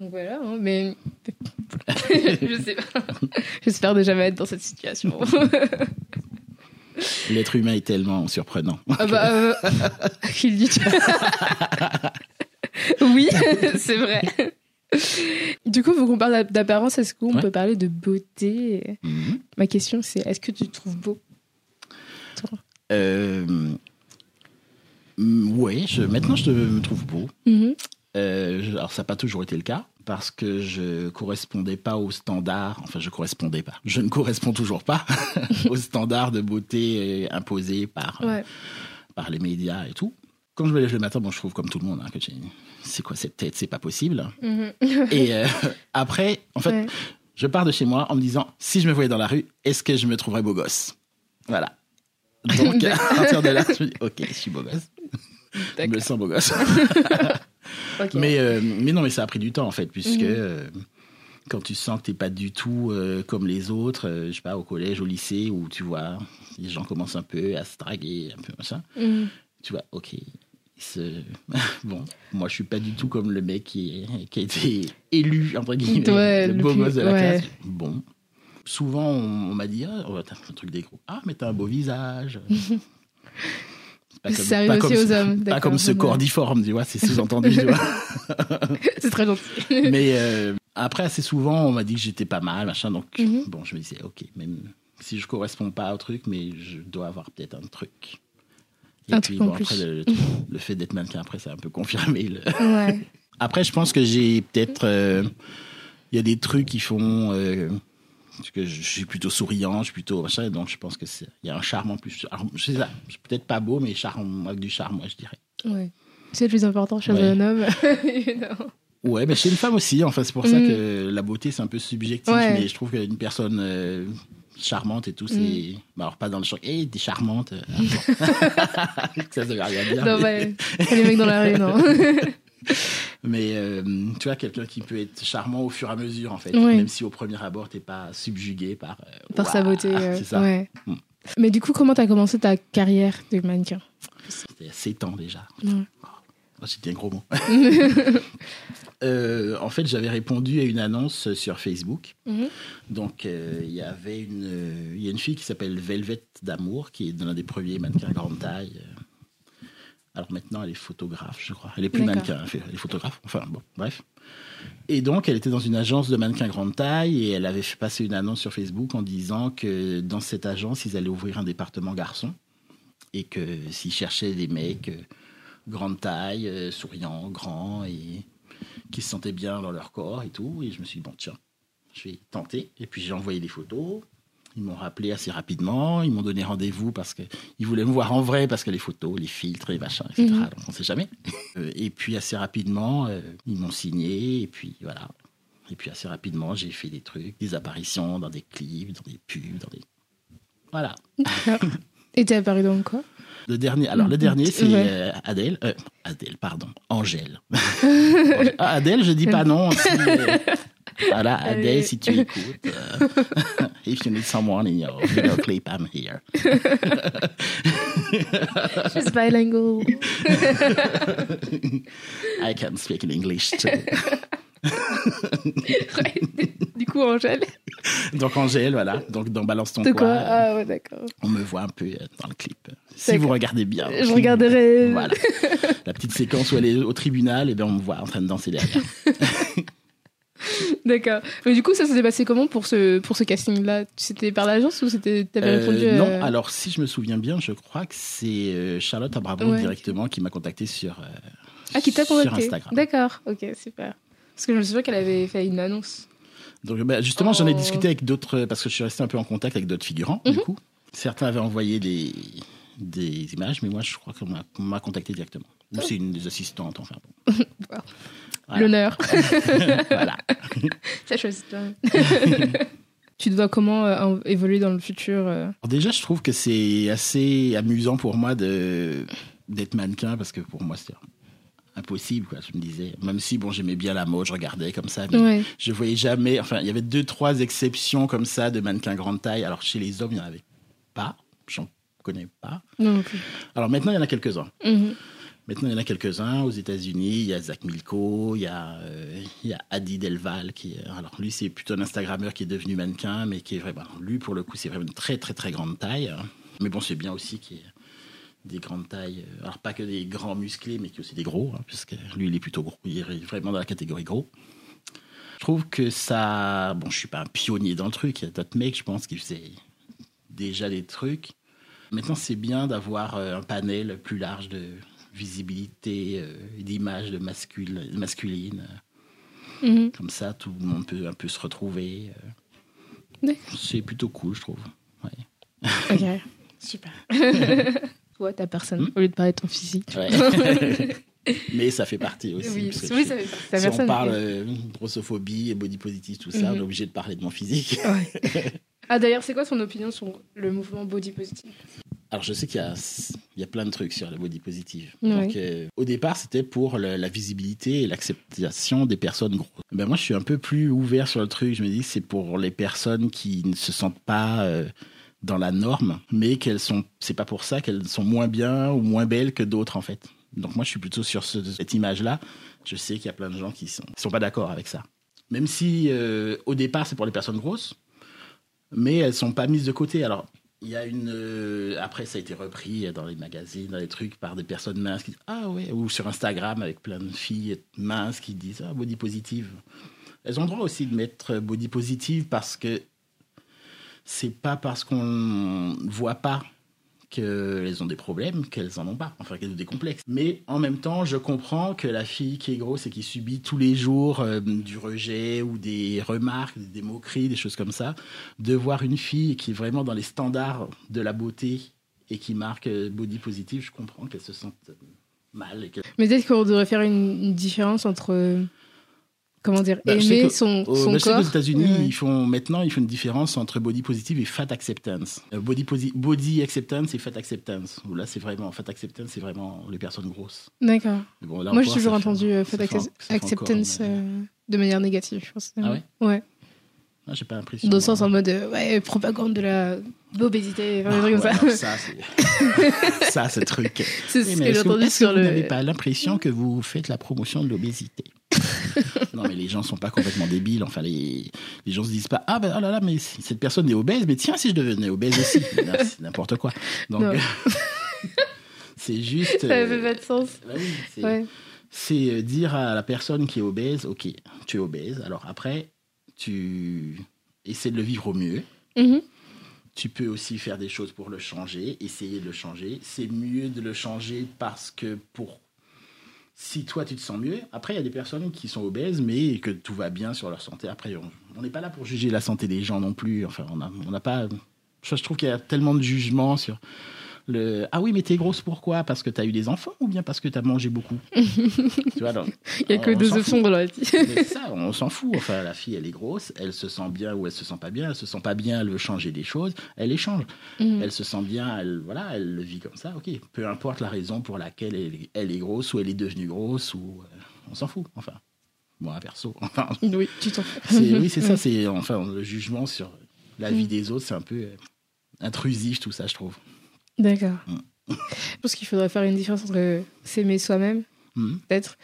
donc voilà, hein, mais je sais pas. J'espère de jamais être dans cette situation. L'être humain est tellement surprenant. ah bah, euh, qu'il dit. oui, c'est vrai. Coup, vu qu'on parle d'apparence, est-ce qu'on Ouais. peut parler de beauté? Mhm. Ma question, c'est est-ce que tu te trouves beau? Euh, mm, je, maintenant je te- me trouve beau. Mhm. Euh, je- alors ça n'a pas toujours été le cas parce que je correspondais pas aux standards. Enfin, je correspondais pas. Je ne corresponds toujours pas aux standards de beauté euh, imposés par, Ouais. par les médias et tout. Quand je me lève le matin, bon, je trouve comme tout le monde hein, que j'ai- c'est quoi cette tête, c'est pas possible. Mhm. Et euh, après, en fait, Ouais. je pars de chez moi en me disant, si je me voyais dans la rue, est-ce que je me trouverais beau gosse? Voilà. Donc, à partir de là, je me dis, ok, je suis beau gosse. Je me sens beau gosse. Mais, euh, mais non, mais ça a pris du temps, en fait, puisque Mhm. euh, quand tu sens que t'es pas du tout euh, comme les autres, euh, je sais pas, au collège, au lycée, où tu vois, les gens commencent un peu à se draguer, un peu machin, Mhm. tu vois, ok. Bon, moi je suis pas du tout comme le mec qui, est- qui a été élu, entre guillemets, Ouais, le le beau gosse de la ouais. classe. Bon. Souvent on, on m'a dit, ah, oh, t'as un truc des. Ah, mais t'as un beau visage. Pas Ça arrive aussi ce- aux hommes, Pas comme ce difforme, tu vois, c'est sous-entendu, tu vois. C'est très gentil. Mais euh, après, assez souvent, on m'a dit que j'étais pas mal, machin. Donc, Mhm. bon, je me disais, ok, même si je corresponds pas au truc, mais je dois avoir peut-être un truc. Et Un puis, truc en bon, après, le, le fait d'être mannequin, après, ça a un peu confirmé. le- Ouais. Après, je pense que j'ai peut-être. euh, Il y a des trucs qui font. euh, parce que je suis plutôt souriant, je suis plutôt machin, donc je pense que il y a un charme en plus. Alors, je sais ça, je suis peut-être pas beau, mais charme avec du charme, moi je dirais. Ouais. C'est le plus important chez Ouais. un homme. Ouais, mais chez une femme aussi. Enfin, c'est pour ça Mm. que la beauté, c'est un peu subjectif. Ouais. Mais je trouve qu'une personne euh, charmante et tout, c'est. Mm. bah, alors, pas dans le champ. Hé, t'es charmante. euh, ça, ça veut rien dire. non, mais les mecs dans la rue, non. mais, euh, tu vois, quelqu'un qui peut être charmant au fur et à mesure, en fait. Même si au premier abord, t'es pas subjugué par. euh, Par sa beauté. C'est ça. Ouais. Mm. Mais du coup, comment t'as commencé ta carrière de mannequin? C'était a 7 ans déjà. Ouais. Oh, C'était un gros mot. Euh, en fait, j'avais répondu à une annonce sur Facebook. Mhm. Donc, euh, il y avait une, il y a une fille qui s'appelle Velvet d'Amour, qui est l'un des premiers mannequins grande taille. Alors maintenant, elle est photographe, je crois. Elle est plus mannequin, elle est photographe. Enfin, bon, bref. Et donc, elle était dans une agence de mannequins grande taille et elle avait fait passer une annonce sur Facebook en disant que dans cette agence, ils allaient ouvrir un département garçon et que s'ils cherchaient des mecs euh, grande taille, euh, souriants, grands et qui se sentaient bien dans leur corps et tout. Et je me suis dit, bon, tiens, je vais tenter. Et puis j'ai envoyé des photos. Ils m'ont rappelé assez rapidement. Ils m'ont donné rendez-vous parce qu'ils voulaient me voir en vrai, parce que les photos, les filtres, les machins, etc. Mhm. Donc on ne sait jamais. Euh, et puis assez rapidement, euh, ils m'ont signé. Et puis voilà. Et puis assez rapidement, j'ai fait des trucs, des apparitions dans des clips, dans des pubs, dans des. Voilà. Et t'es apparu dans quoi? Le dernier, alors le dernier, c'est Ouais. euh, Adèle. Euh, Adèle, pardon. Angèle. ah, Adèle, je dis pas non. si, euh, voilà, Adèle, si tu écoutes. if you need someone in your video clip, I'm here. She's bilingual. I can speak in English too. Ouais. Du coup, Angèle. Donc Angèle, voilà. Donc dans Balance ton De quoi, Ah ouais, d'accord. on me voit un peu euh, dans le clip. Si vous regardez bien. Je regarderai. Voilà. La petite séquence où elle est au tribunal, et bien on me voit en train de danser derrière. D'accord. Mais du coup, ça s'est passé comment pour ce, pour ce casting-là? C'était par l'agence ou c'était t'avais Euh, répondu Non, alors si je me souviens bien, je crois que c'est euh, Charlotte Ouais. directement qui m'a contacté sur, euh, Ah, qui t'a contacté Instagram. D'accord, ok, super. Parce que je me souviens qu'elle avait fait une annonce. Donc bah, justement, j'en ai Oh. discuté avec d'autres, parce que je suis resté un peu en contact avec d'autres figurants, Mhm. du coup. Certains avaient envoyé des, des images, mais moi je crois qu'on m'a, contacté directement. Ou c'est une des assistantes, enfin bon. L'honneur. voilà. Ça choisit tu dois comment euh, évoluer dans le futur euh? Alors déjà, je trouve que c'est assez amusant pour moi d'être mannequin, parce que pour moi, c'était impossible, quoi. Je me disais, même si, bon, j'aimais bien la mode, je regardais comme ça, mais Ouais. je voyais jamais, enfin, il y avait deux, trois exceptions comme ça de mannequins grande taille. Alors, chez les hommes, il n'y en avait pas, j'en connais pas. Non, plus. Alors maintenant, il y en a quelques-uns. Mhm. Maintenant, il y en a quelques-uns. Aux États-Unis, il y a Zach Milko, il y a, euh, il y a Adi Delval, qui alors lui, c'est plutôt un Instagrammeur qui est devenu mannequin, mais qui est vraiment, lui, pour le coup, c'est vraiment une très, très, très grande taille. Mais bon, c'est bien aussi qu'il y ait des grandes tailles. euh, Alors, pas que des grands musclés, mais ait aussi des gros, hein, puisque lui, il est plutôt gros. Il est vraiment dans la catégorie gros. Je trouve que ça. Bon, je suis pas un pionnier dans le truc. Il y a d'autres mecs, je pense, qui faisaient déjà des trucs. Maintenant, c'est bien d'avoir euh, un panel plus large de visibilité, euh, d'images de mascul- masculines. Mhm. Comme ça, tout le monde peut un peu se retrouver. C'est plutôt cool, je trouve. Ouais. Ok, super. Toi, t'as personne, Hmm au lieu de parler de ton physique. Ouais. Mais ça fait partie aussi. oui, ça fait partie. Si on parle euh, grossophobie et body positive, tout ça, Mhm. on est obligé de parler de mon physique. Ouais. Ah, d'ailleurs, c'est quoi ton opinion sur le mouvement body positive? Alors, je sais qu'il y y a plein de trucs sur la body positive. Donc, euh, au départ, c'était pour le- la visibilité et l'acceptation des personnes grosses. Ben, moi, je suis un peu plus ouvert sur le truc. Je me dis que c'est pour les personnes qui ne se sentent pas euh, dans la norme, mais qu'elles sont, c'est pas pour ça qu'elles sont moins bien ou moins belles que d'autres, en fait. Donc, moi, je suis plutôt sur ce- cette image-là. Je sais qu'il y a plein de gens qui sont, qui sont pas d'accord avec ça. Même si, euh, au départ, c'est pour les personnes grosses, mais elles sont pas mises de côté. Alors, il y a une. euh, après, ça a été repris dans les magazines, dans les trucs, par des personnes minces qui disent Ah ouais, ou sur Instagram avec plein de filles minces qui disent Ah, body positive. Elles ont le droit aussi de mettre body positive parce que c'est pas parce qu'on ne voit pas qu'elles ont des problèmes qu'elles en ont pas, enfin qu'elles ont des complexes. Mais en même temps, je comprends que la fille qui est grosse et qui subit tous les jours euh, du rejet ou des remarques, des moqueries, des choses comme ça, de voir une fille qui est vraiment dans les standards de la beauté et qui marque euh, body positive, je comprends qu'elle se sente euh, mal. Et que... Mais peut-être qu'on devrait faire une, une différence entre. Comment dire Bah, Aimer que- son, Au- son bah, je sais corps. qu'aux États-Unis, Ouais. ils font maintenant ils font une différence entre body positive et fat acceptance. Euh, body, body acceptance et fat acceptance. Là, c'est vraiment fat acceptance, c'est vraiment les personnes grosses. D'accord. Bon, Moi, j'ai toujours fait- entendu euh, fat fait acceptance encore euh, de manière négative, je pense. Ah ouais Ouais. Ah, j'ai pas l'impression. Dans le sens en mode euh, ouais, propagande de la bobésité, enfin, Ah, trucs comme ouais, ça. ça, c'est ça, ce truc. C'est Oui, ce que j'ai entendu que sur vous n'avez le. pas l'impression que vous faites la promotion de l'obésité? Non, mais les gens sont pas complètement débiles. Enfin, les, les gens se disent pas Ah ben oh là là, mais si cette personne est obèse, mais tiens, si je devenais obèse aussi. C'est n'importe quoi. Donc, c'est juste. Ça euh, fait pas de sens. bah oui, c'est Ouais. euh, dire à la personne qui est obèse Ok, tu es obèse. Alors après, tu essaies de le vivre au mieux. Mhm. Tu peux aussi faire des choses pour le changer, essayer de le changer. C'est mieux de le changer parce que pour si toi tu te sens mieux. Après, il y a des personnes qui sont obèses, mais que tout va bien sur leur santé. Après, on n'est pas là pour juger la santé des gens non plus. Enfin, on n'a pas. Je trouve qu'il y a tellement de jugements sur le. Ah oui, mais t'es grosse pourquoi? Parce que t'as eu des enfants ou bien parce que t'as mangé beaucoup? Tu vois, donc, Il y a que on deux options dans la vie. mais c'est ça, on s'en fout. Enfin, la fille, elle est grosse, elle se sent bien ou elle se sent pas bien. Elle se sent pas bien, elle veut changer des choses, elle les change. Mhm. Elle se sent bien, elle, voilà, elle le vit comme ça. Ok, peu importe la raison pour laquelle elle, est- elle est grosse ou elle est devenue grosse ou euh, on s'en fout. Enfin, moi perso. Enfin, Oui, tu t'en fous. oui, c'est ça. C'est enfin le jugement sur la vie des autres, c'est un peu euh, intrusif tout ça, je trouve. D'accord. Mm. Je pense qu'il faudrait faire une différence entre s'aimer soi-même, Mhm. peut-être,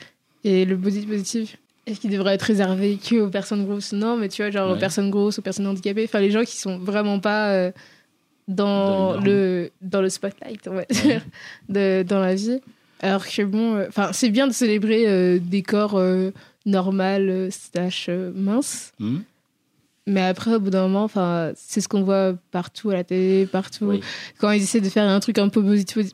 et le body positive. Est-ce qu'il devrait être réservé que aux personnes grosses? Non, mais tu vois, genre aux Ouais. personnes grosses, aux personnes handicapées, enfin les gens qui sont vraiment pas euh, dans, le, dans le spotlight, on va dire, de, dans la vie. Alors que bon, euh, c'est bien de célébrer euh, des corps normal slash euh, minces, Mhm. Mais après au bout d'un moment, c'est ce qu'on voit partout à la télé, partout Oui. quand ils essaient de faire un truc un peu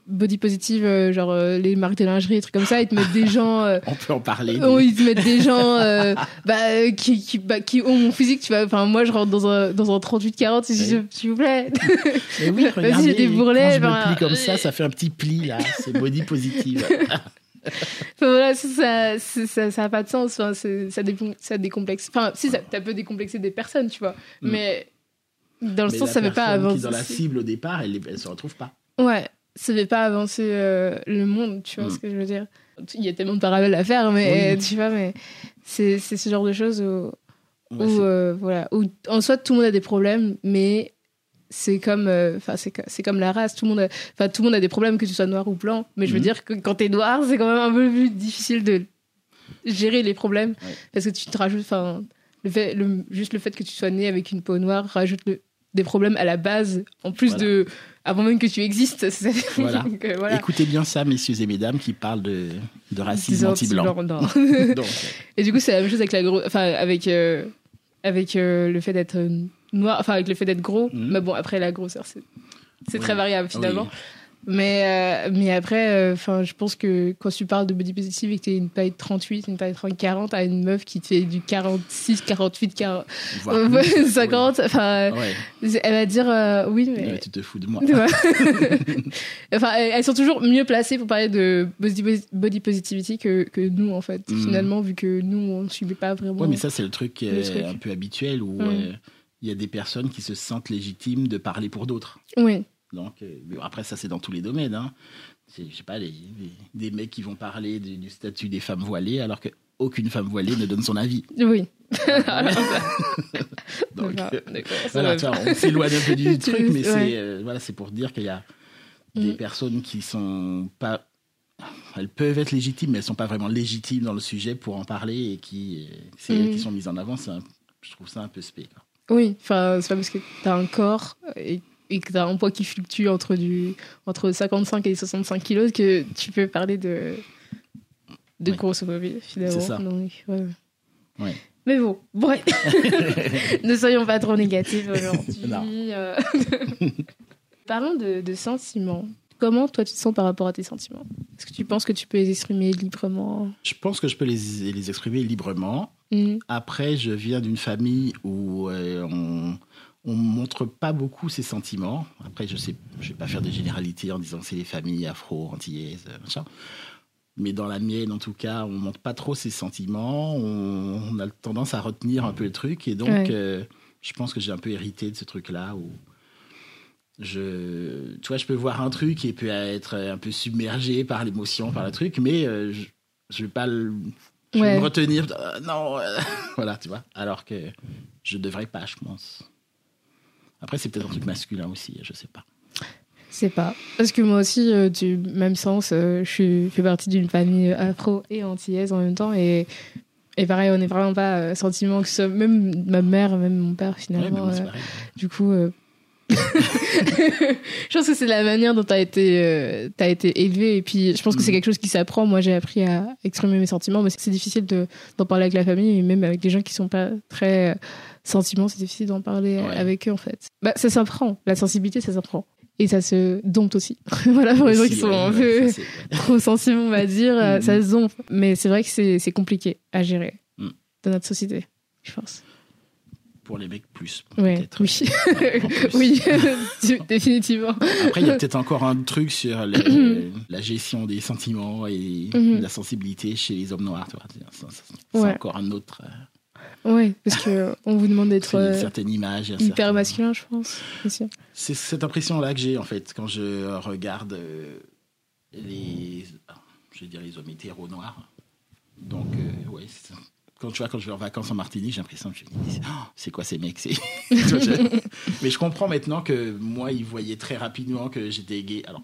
body, positive, euh, genre euh, les marques de lingerie, des trucs comme ça, ils te mettent des gens, euh, On peut en parler. ils te mettent des gens bah, qui, qui, bah, qui ont mon physique, tu vois. Enfin, moi, je rentre dans un, dans un 38-40, si je- Oui. s'il vous plaît. Et oui, regardez, j'ai des bourrelets, quand je me plie comme ça, ça fait un petit pli là. C'est body positive. Enfin, voilà, ça, ça, ça, a pas de sens. Enfin, ça, dépon- ça décomplexe. Enfin, si, ça, peut décomplexer des personnes, tu vois. Mm. Mais dans le Mais sens, ça veut pas avancer. Qui dans la cible au départ, elle, elle se retrouve pas. Ouais, ça fait pas avancer euh, le monde, tu vois Mm. ce que je veux dire. Il y a tellement de parallèles à faire, mais Oui. tu vois, mais c'est ce genre de choses où, Ouais, où, euh, voilà, où en soi tout le monde a des problèmes, mais c'est comme, euh, enfin c'est co- c'est comme la race, tout le monde, a- enfin tout le monde a des problèmes que tu sois noir ou blanc, mais je veux Mhm. dire que quand t'es noir, c'est quand même un peu plus difficile de gérer les problèmes Ouais. parce que tu te rajoutes, enfin le fait, le, juste le fait que tu sois né avec une peau noire rajoute le- des problèmes à la base, en plus Voilà. de avant même que tu existes. c'est- Voilà. Donc, euh, voilà. Écoutez bien ça, messieurs et mesdames, qui parlent de, de racisme anti-blanc. Et du coup, c'est la même chose avec la enfin avec euh, avec le fait d'être noir, enfin avec le fait d'être gros. Mhm. Mais bon, après la grosseur, c'est Oui. très variable finalement. oui. Mais, euh, mais après, enfin, je pense que quand tu parles de body positive et que tu es une taille 38, une taille 30, 40, à une meuf qui te fait du 46, 48, 40, Voire ouais, plus. 50, enfin, Ouais. elle va dire euh, oui, mais. Ouais, tu te fous de moi. Enfin, elles sont toujours mieux placées pour parler de body, body positivity que, que nous, en fait, Mhm. finalement, vu que nous, on ne subit pas vraiment. Ouais, mais ça, c'est le truc, euh, Le truc. un peu habituel où Mm. Il y a des personnes qui se sentent légitimes de parler pour d'autres. Oui, Donc, euh, après, ça, c'est dans tous les domaines. Hein. Je sais pas, les, les- des mecs qui vont parler du, du statut des femmes voilées alors qu'aucune femme voilée ne donne son avis. oui. Donc, euh, voilà, vois, on s'éloigne un peu du truc, mais Ouais. c'est, euh, voilà, pour dire qu'il y a des Mm. personnes qui sont pas. Elles peuvent être légitimes, mais elles sont pas vraiment légitimes dans le sujet pour en parler et qui, euh, elles Mm. qui sont mises en avant. Un- je trouve ça un peu spé. quoi. Oui, enfin, c'est pas parce que t'as un corps et, et que t'as un poids qui fluctue entre, du, entre 55 et 65 kilos que tu peux parler de, de Oui. grossophobie, finalement. C'est ça. Donc, ouais. Ouais. Mais bon, bref. ne soyons pas trop négatifs aujourd'hui. Euh. Parlons de, de sentiments. Comment toi tu te sens par rapport à tes sentiments? Est-ce que tu penses que tu peux les exprimer librement? Je pense que je peux les, les exprimer librement. Mhm. Après, je viens d'une famille où euh, on on montre pas beaucoup ses sentiments. Après, je sais, je vais pas faire des généralités en disant que c'est les familles afro, antillaises, machin. Mais dans la mienne, en tout cas, on montre pas trop ses sentiments. On, on a tendance à retenir un peu le truc, et donc, Ouais. euh, je pense que j'ai un peu hérité de ce truc-là où je, tu vois, je peux voir un truc et peut être un peu submergé par l'émotion, par le truc, mais euh, je, je vais pas le, je vais Ouais. me retenir. euh, non, euh, voilà, tu vois. Alors que je devrais pas, je pense. Après, c'est peut-être un truc masculin aussi, je sais pas. Je sais pas. Parce que moi aussi, euh, du même sens, euh, je suis- fais partie d'une famille afro et antillaise en même temps. Et, et pareil, on n'est vraiment pas sentiment que ce soit, même ma mère, même mon père Ouais, finalement. moi, c'est pareil. du coup, je pense que c'est la manière dont tu as été, euh, été élevé. Et puis, je pense que c'est Mhm. quelque chose qui s'apprend. Moi, j'ai appris à exprimer mes sentiments, mais c'est difficile de- d'en parler avec la famille et même avec des gens qui sont pas très euh, sentiments. C'est difficile d'en parler euh, Ouais. avec eux, en fait. Bah, ça s'apprend. La sensibilité, ça s'apprend. Et ça se dompte aussi. voilà, pour les gens qui sont un peu trop sensibles, on va dire, euh, Mhm. ça se dompte. Mais c'est vrai que c'est compliqué à gérer Mhm. dans notre société, je pense. Pour les mecs, plus. Ouais, peut-être. oui. Plus. oui, définitivement. Après, il y a peut-être encore un truc sur le- la gestion des sentiments et Mhm. la sensibilité chez les hommes noirs. C'est- Ouais. encore un autre. euh, Ouais, parce que on vous demande d'être euh, hyper certain- masculin, je pense. C'est cette impression-là que j'ai, en fait, quand je regarde euh, les, je vais dire les hommes hétéros noirs. Donc, euh, ouais, quand tu vois, quand je vais en vacances en Martinique, j'ai l'impression que je me dis, Oh, c'est quoi ces mecs Mais je comprends maintenant que moi, ils voyaient très rapidement que j'étais gay. Alors,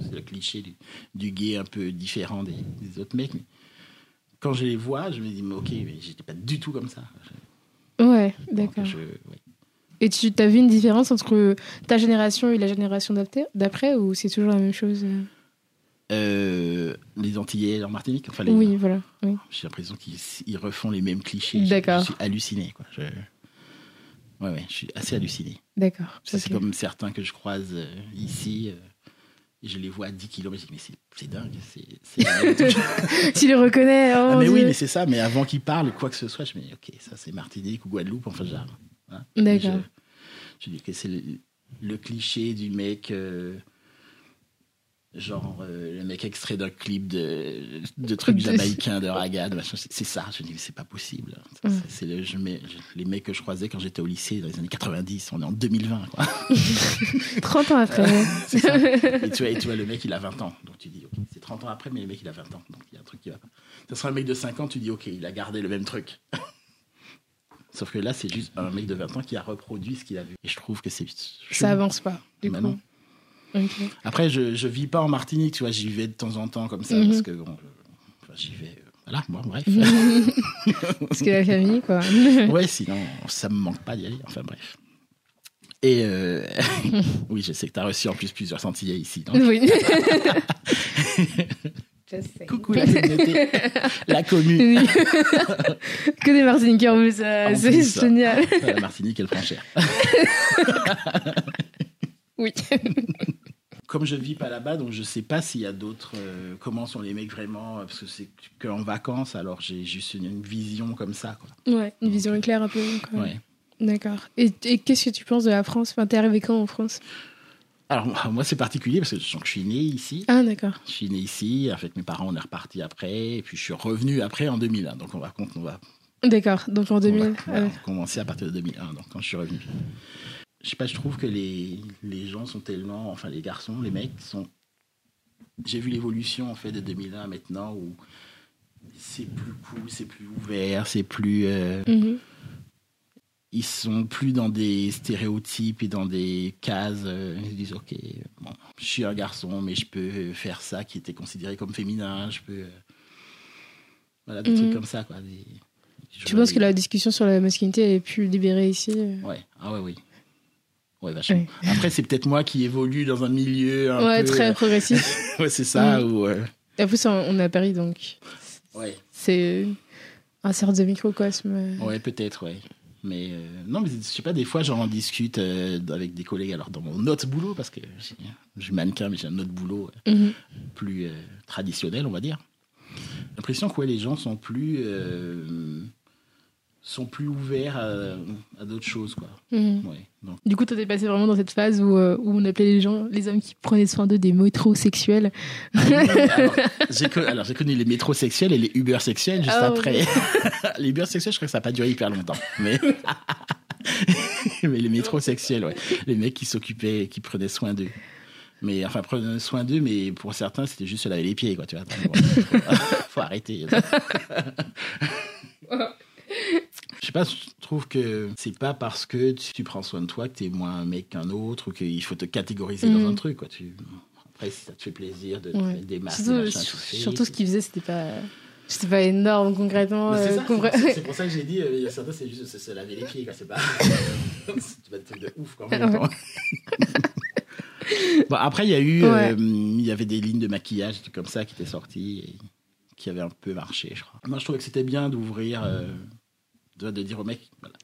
c'est le cliché du, du gay un peu différent des, des autres mecs. Mais quand je les vois, je me dis, mais ok, mais j'étais pas du tout comme ça. Ouais, d'accord. ouais. Et tu as vu une différence entre ta génération et la génération d'après- d'après ou c'est toujours la même chose euh les Antillais en Martinique, enfin les, Oui, voilà. Oui. J'ai l'impression qu'ils ils refont les mêmes clichés. D'accord. Je suis halluciné. Quoi. Je... Ouais, ouais, je suis assez halluciné. D'accord. C'est comme certains que je croise euh, ici. euh, je les vois à 10 km. Je dis, mais c'est- dingue. C'est... tu les reconnais oh ah, mais oui, mais c'est ça. Mais avant qu'ils parlent, quoi que ce soit, je me dis, ok, ça c'est Martinique ou Guadeloupe. Enfin, genre. hein. D'accord. Je, je dis que c'est le, le cliché du mec. euh, Genre, euh, le mec extrait d'un clip de, de trucs De- jamaïcains, de machin. C'est ça. Je dis, mais c'est pas possible. Ouais. c'est- le, je mets- je- les mecs que je croisais quand j'étais au lycée dans les années 90. On est en 2020, quoi. 30 ans après. Et tu, vois, et tu vois, le mec, il a 20 ans. Donc tu dis, ok, c'est 30 ans après, mais le mec, il a 20 ans. Donc il y a un truc qui va pas. Ça sera un mec de 5 ans, tu dis, ok, il a gardé le même truc. Sauf que là, c'est juste un mec de 20 ans qui a reproduit ce qu'il a vu. Et je trouve que c'est. Ça avance pas, du Bah coup. Après, je, je vis pas en Martinique, tu vois, j'y vais de temps en temps comme ça, Mhm. parce que bon, enfin, j'y vais. euh, Voilà, bon, bref. Parce que la famille, quoi. ouais, sinon, ça me manque pas d'y aller. Enfin, bref. Et euh, oui, je sais que tu as reçu en plus plusieurs Antillais ici. donc. oui. Je sais. Coucou la communauté, la commune. Oui. que des Martiniquais en plus, euh, c'est génial. La Martinique, elle prend cher. Oui. Comme je vis pas là-bas, donc je sais pas s'il y a d'autres. euh, comment sont les mecs vraiment Parce que c'est qu'en vacances, alors j'ai juste une, une vision comme ça. Quoi. Ouais, une vision éclair un peu. quand même. Ouais. D'accord. Et, et qu'est-ce que tu penses de la France? Enfin, t'es arrivé quand en France? Alors moi, c'est particulier parce que donc, je suis né ici. Ah, d'accord. Je suis né ici. En fait, mes parents on est repartis après, et puis je suis revenu après en 2001. Donc on va compte, on va D'accord. Donc en On 2000. va- ah on va ouais. commencer à partir de 2001, donc quand je suis revenu. Je sais pas, je trouve que les, les gens sont tellement, enfin les garçons, les mecs sont. J'ai vu l'évolution en fait de 2001 à maintenant où c'est plus cool, c'est plus ouvert, c'est plus. euh, Mhm. ils sont plus dans des stéréotypes et dans des cases. euh, ils se disent ok, bon, je suis un garçon, mais je peux faire ça qui était considéré comme féminin. Je peux. euh, voilà des Mhm. trucs comme ça quoi. des- Tu penses que la discussion sur la masculinité est plus libérée ici euh Ouais, ah ouais, oui. Ouais, vachement. Ouais. Après, c'est peut-être moi qui évolue dans un milieu un Ouais, peu... très progressif. ouais, c'est ça, Mm. ou... euh, Et en plus, on on est à Paris, donc Ouais, c'est un sorte de microcosme. euh. ouais peut-être, ouais. Mais euh, non, mais je sais pas, des fois, j'en discute euh, avec des collègues, alors dans mon autre boulot, parce que j'ai- je suis mannequin, mais j'ai un autre boulot euh, Mhm. plus euh, traditionnel, on va dire. J'ai l'impression que ouais, les gens sont plus... sont plus ouverts à, à d'autres choses, quoi. Mhm. Ouais, donc... Du coup, toi, t'es passé vraiment dans cette phase où, euh, où on appelait les gens, les hommes qui prenaient soin d'eux, des métrosexuels. Alors, j'ai connu les métrosexuels et les ubersexuels juste Ah, après. les ubersexuels, je crois que ça n'a pas duré hyper longtemps. Mais, mais les métrosexuels, ouais. Les mecs qui s'occupaient, qui prenaient soin d'eux. Mais enfin, prenaient soin d'eux, mais pour certains, c'était juste se laver les pieds, quoi, tu vois. Faut arrêter. Je sais pas, je trouve que c'est pas parce que tu, tu prends soin de toi que t'es moins un mec qu'un autre ou qu'il faut te catégoriser dans un truc, quoi. Tu... Après, si ça te fait plaisir de te Ouais. mettre des masques, Surtout, tu fais. surtout ce qu'ils faisaient, c'était pas, c'était pas énorme concrètement. C'est euh, pour ça que j'ai dit, euh, il y a certains, c'est juste se, se laver les pieds. C'est pas. c'est pas des trucs de ouf, quand même. Bon, après, il y a eu. Ouais. euh, il y avait des lignes de maquillage, des trucs comme ça, qui étaient sorties et qui avaient un peu marché, je crois. Moi, je trouvais que c'était bien d'ouvrir, de, de dire au mec, voilà.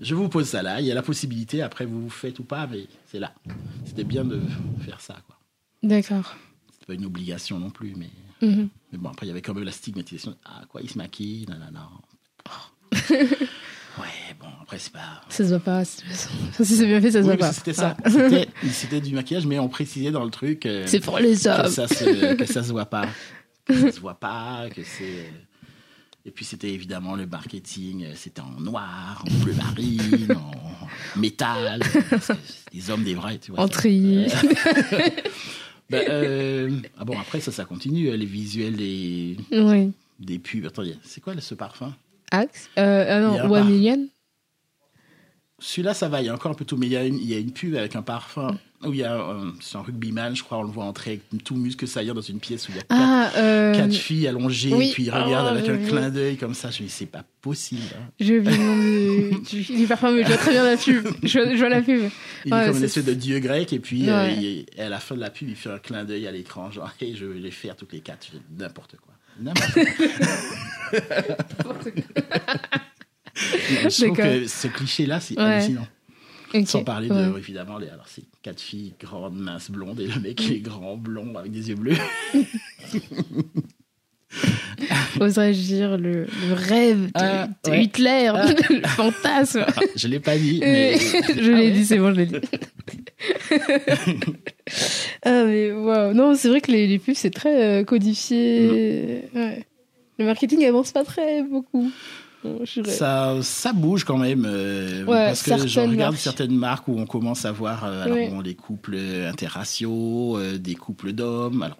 Je vous pose ça là, il y a la possibilité, après vous faites ou pas, mais c'est là. C'était bien de faire ça, quoi. D'accord. C'était pas une obligation non plus, mais. Mhm. Mais bon, après, il y avait quand même la stigmatisation. Ah, quoi, il se maquille, non, non, non. ouais, bon, après, c'est pas. Ça se voit pas. c'est- Si c'est bien fait, ça se Oui, voit pas. c'était ça. Ah. C'était, du maquillage, mais on précisait dans le truc euh, C'est pour les que, hommes. ça se, que ça se voit pas. Que ça se voit pas, que c'est. Euh, Et puis, c'était évidemment le marketing. euh, C'était en noir, en bleu marine, en métal. c'est des hommes, des vrais, tu vois. En treillis. Ben, euh, ah bon, après, ça, ça continue. euh, Les visuels des, oui. des pubs. Attends, c'est quoi ce parfum? Axe? Euh, ah non, One par- Million? Celui-là, ça va, il y a encore un peu tout, mais il y a une, il y a une pub avec un parfum où il y a un, c'est un rugbyman, je crois, on le voit entrer avec tout muscle saillant dans une pièce où il y a quatre, Ah, euh, quatre filles allongées, oui. puis il regarde Oh, avec un vis. clin d'œil comme ça. Je me dis, c'est pas possible. hein. je vis nom du, parfum, mais je vois très bien la pub. Je vois, je vois la pub. Il Ouais, est comme une c'est- espèce de dieu grec, et puis euh, il- et à la fin de la pub, il fait un clin d'œil à l'écran, genre, hey, je vais les faire toutes les quatre, n'importe quoi. N'importe quoi. Je trouve que ce cliché-là, c'est Ouais. hallucinant. Sans parler ouais. de, évidemment, les, alors c'est quatre filles grandes, minces, blondes, et le mec il est grand, blond, avec des yeux bleus. Oserais-je dire le, le rêve de, Ah, de ouais. Hitler, Ah. le fantasme. Je l'ai pas dit, mais... je l'ai dit, c'est bon, je l'ai dit. ah, mais waouh. Non, c'est vrai que les, les pubs, c'est très euh, codifié. Ouais. Le marketing avance pas très beaucoup. Dirais. Ça, ça bouge quand même. euh, Ouais, parce que je regarde marques. certaines marques où on commence à voir euh, alors, Ouais. bon, les couples interraciaux, euh, des couples d'hommes. Alors,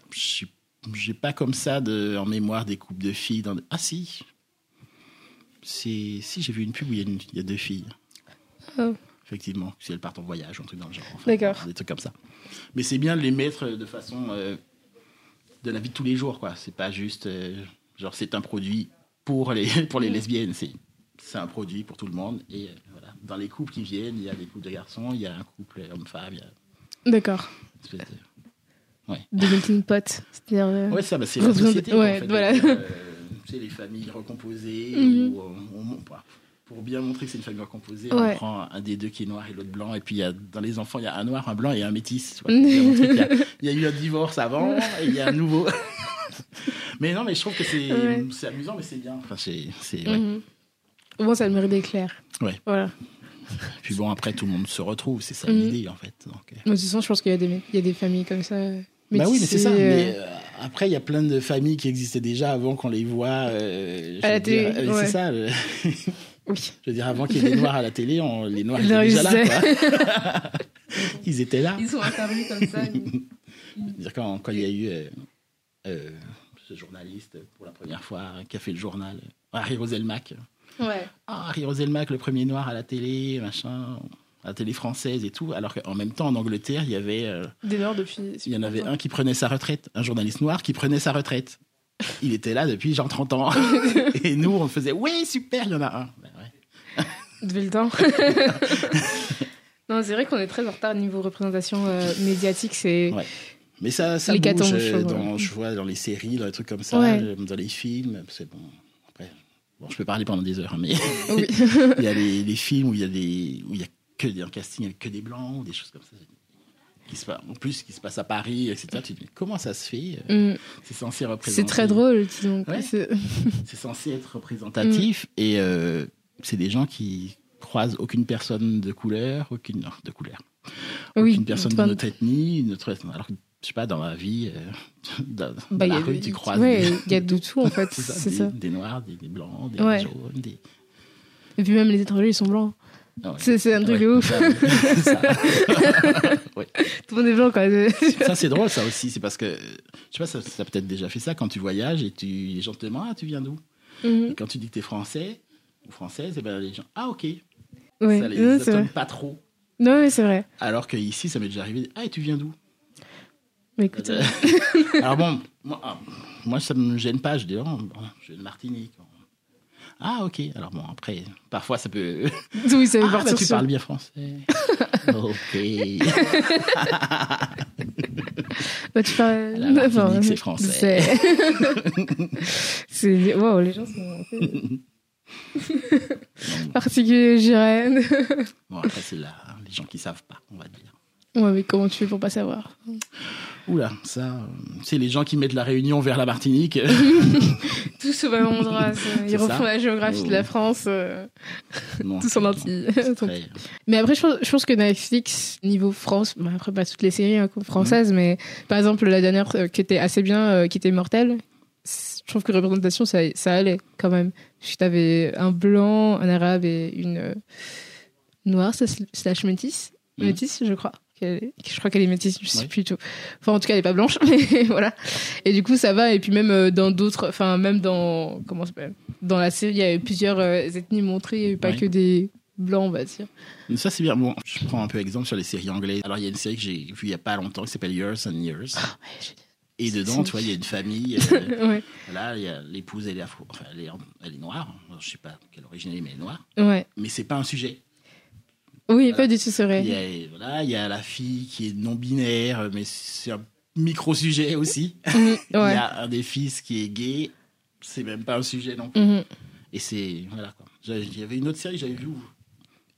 j'ai pas comme ça de, en mémoire des couples de filles. Dans... Ah si Si, j'ai vu une pub où il y, a une- il y a deux filles. Oh. Effectivement, si elles partent en voyage, un truc dans le genre. enfin, D'accord. Des trucs comme ça. Mais c'est bien de les mettre de façon euh, de la vie de tous les jours, quoi. C'est pas juste, euh, genre, c'est un produit pour les, pour les lesbiennes. C'est, c'est un produit pour tout le monde. Et euh, voilà. Dans les couples qui viennent, il y a des couples de garçons, il y a un couple homme-femme, il a D'accord. de- De melting pot. C'est-à-dire. euh, Ouais, ça, bah, c'est la société. ouais, en fait, voilà. euh, sais, les familles recomposées, Mhm. où on, on- bah, pour bien montrer que c'est une famille composée, Ouais. on prend un des deux qui est noir et l'autre blanc. Et puis il y a, dans les enfants, il y a un noir, un blanc et un métis. qu'il y Il y, a eu un divorce avant et il y a un nouveau. mais non, mais je trouve que c'est Ouais. c'est amusant, mais c'est bien. Enfin, c'est, c'est, ouais. Mhm. Au moins, ça le mérite d'être clair. Ouais. Voilà. Puis bon, après, tout le monde se retrouve. C'est ça Mhm. l'idée, en fait. Donc, euh. Mais de toute façon, je pense qu'il y, a des- il y a des familles comme ça. Bah oui, mais c'est ça. Mais euh, euh, après, il y a plein de familles qui existaient déjà avant qu'on les voit. euh, À la télé, euh, ouais. C'est ça. le- Oui. Je veux dire, avant qu'il y ait des noirs à la télé, on- les noirs Ils étaient déjà là. quoi. Ils étaient là. Ils sont apparus comme ça. Je veux dire, quand, quand il y a eu euh, ce journaliste pour la première fois qui a fait le journal, euh, Harry Roselmack. ouais. Ah, Harry Roselmack, le premier noir à la télé, machin, à la télé française et tout. Alors qu'en même temps, en Angleterre, il y avait, euh, Dès lors, depuis. il y en avait un qui prenait sa retraite, un journaliste noir qui prenait sa retraite. Il était là depuis genre 30 ans. et nous, on faisait, oui, super, il y en a un. Ben ouais. Depuis le temps. non, c'est vrai qu'on est très en retard niveau représentation euh, médiatique. C'est Ouais. Mais ça, ça bouge, euh, dans, ouais. je vois dans les séries, dans les trucs comme ça, Ouais. euh, dans les films, c'est bon. Après, bon, je peux parler pendant des heures, hein, mais Oui. il y a les, les films où il y a des, où il y a que des un casting avec que des blancs ou des choses comme ça. Qui se, passe- en plus, qui se passe à Paris, etc. Tu te dis, mais comment ça se fait Mm. C'est censé représenter. C'est très drôle, disons. Ouais. C'est- censé être représentatif et euh, c'est des gens qui croisent aucune personne de couleur, aucune non, de couleur, Oui. aucune personne de notre ethnie, une autre alors je sais pas dans la vie, euh, dans, bah, la rue, des- tu croises Ouais, il y a de tout en fait. c'est ça, des, ça. des noirs, des, des blancs, des Ouais. jaunes, des Et puis même les étrangers, ils sont blancs. Ah ouais. C'est un truc Ouais, de ouf. oui. Ça. Ouais. Tout le monde est blanc quand même. Ça, c'est drôle, ça aussi. C'est parce que, je sais pas, ça, ça peut-être déjà fait ça quand tu voyages et tu, les gens te demandent, ah, tu viens d'où? Mhm. Et quand tu dis que tu es français ou française, et ben, les gens, ah, ok. Ouais. Ça les étonne pas trop. Non, mais c'est vrai. Alors que ici, ça m'est déjà arrivé, ah, et tu viens d'où? Mais écoute, Euh, Alors bon, moi, ah, moi, ça me gêne pas. Je dis, oh, bon, je viens de Martinique. Ah, ok. Alors bon, après, parfois, ça peut. oui, ça veut Ah, bah, tu sur- parles bien français. ok. Bah, tu parles. La Martinique, Enfin, c'est français. c'est- C'est. Waouh, les gens sont. Particulier, Jirène. Bon, après, c'est là, les gens qui savent pas, on va dire. Ouais, mais comment tu fais pour pas savoir? Oula, ça, euh, c'est les gens qui mettent la Réunion vers la Martinique. Tous au même endroit. Ils refont la géographie de Oh. la France. euh, Non, Tous en Antilles. très- Mais après, je pense, je pense que Netflix, niveau France, bah, après pas toutes les séries hein, françaises, mais par exemple la dernière euh, qui était assez bien, euh, qui était Mortelle, je trouve que représentation, ça, ça allait quand même. Parce que t'avais un blanc, un arabe et une noire slash métisse, Mhm. métisse, je crois. Je crois qu'elle est métisse, je sais Ouais. plus du tout. Enfin, en tout cas, elle est pas blanche, mais voilà. Et du coup, ça va. Et puis même euh, dans d'autres, enfin même dans comment ça s'appelle Dans la série, il y avait plusieurs euh, ethnies montrées, il y avait pas Ouais. que des blancs, on va dire. Ça, c'est bien. Bon, je prends un peu exemple sur les séries anglaises. Alors, il y a une série que j'ai vue il y a pas longtemps qui s'appelle Years and Years. Et dedans, tu vois, il y a une famille. euh. Là, il y a l'épouse, elle est afro. Enfin, elle est, elle est noire. Je sais pas quelle origine elle est, mais elle est noire. Mais c'est pas un sujet. Oui, pas du tout, c'est vrai. Il y a, voilà, il y a la fille qui est non binaire, mais c'est un micro sujet aussi. Mhm, Il y a un des fils qui est gay. C'est même pas un sujet non plus. Mhm. Et c'est voilà quoi. Il y avait une autre série que j'avais vue où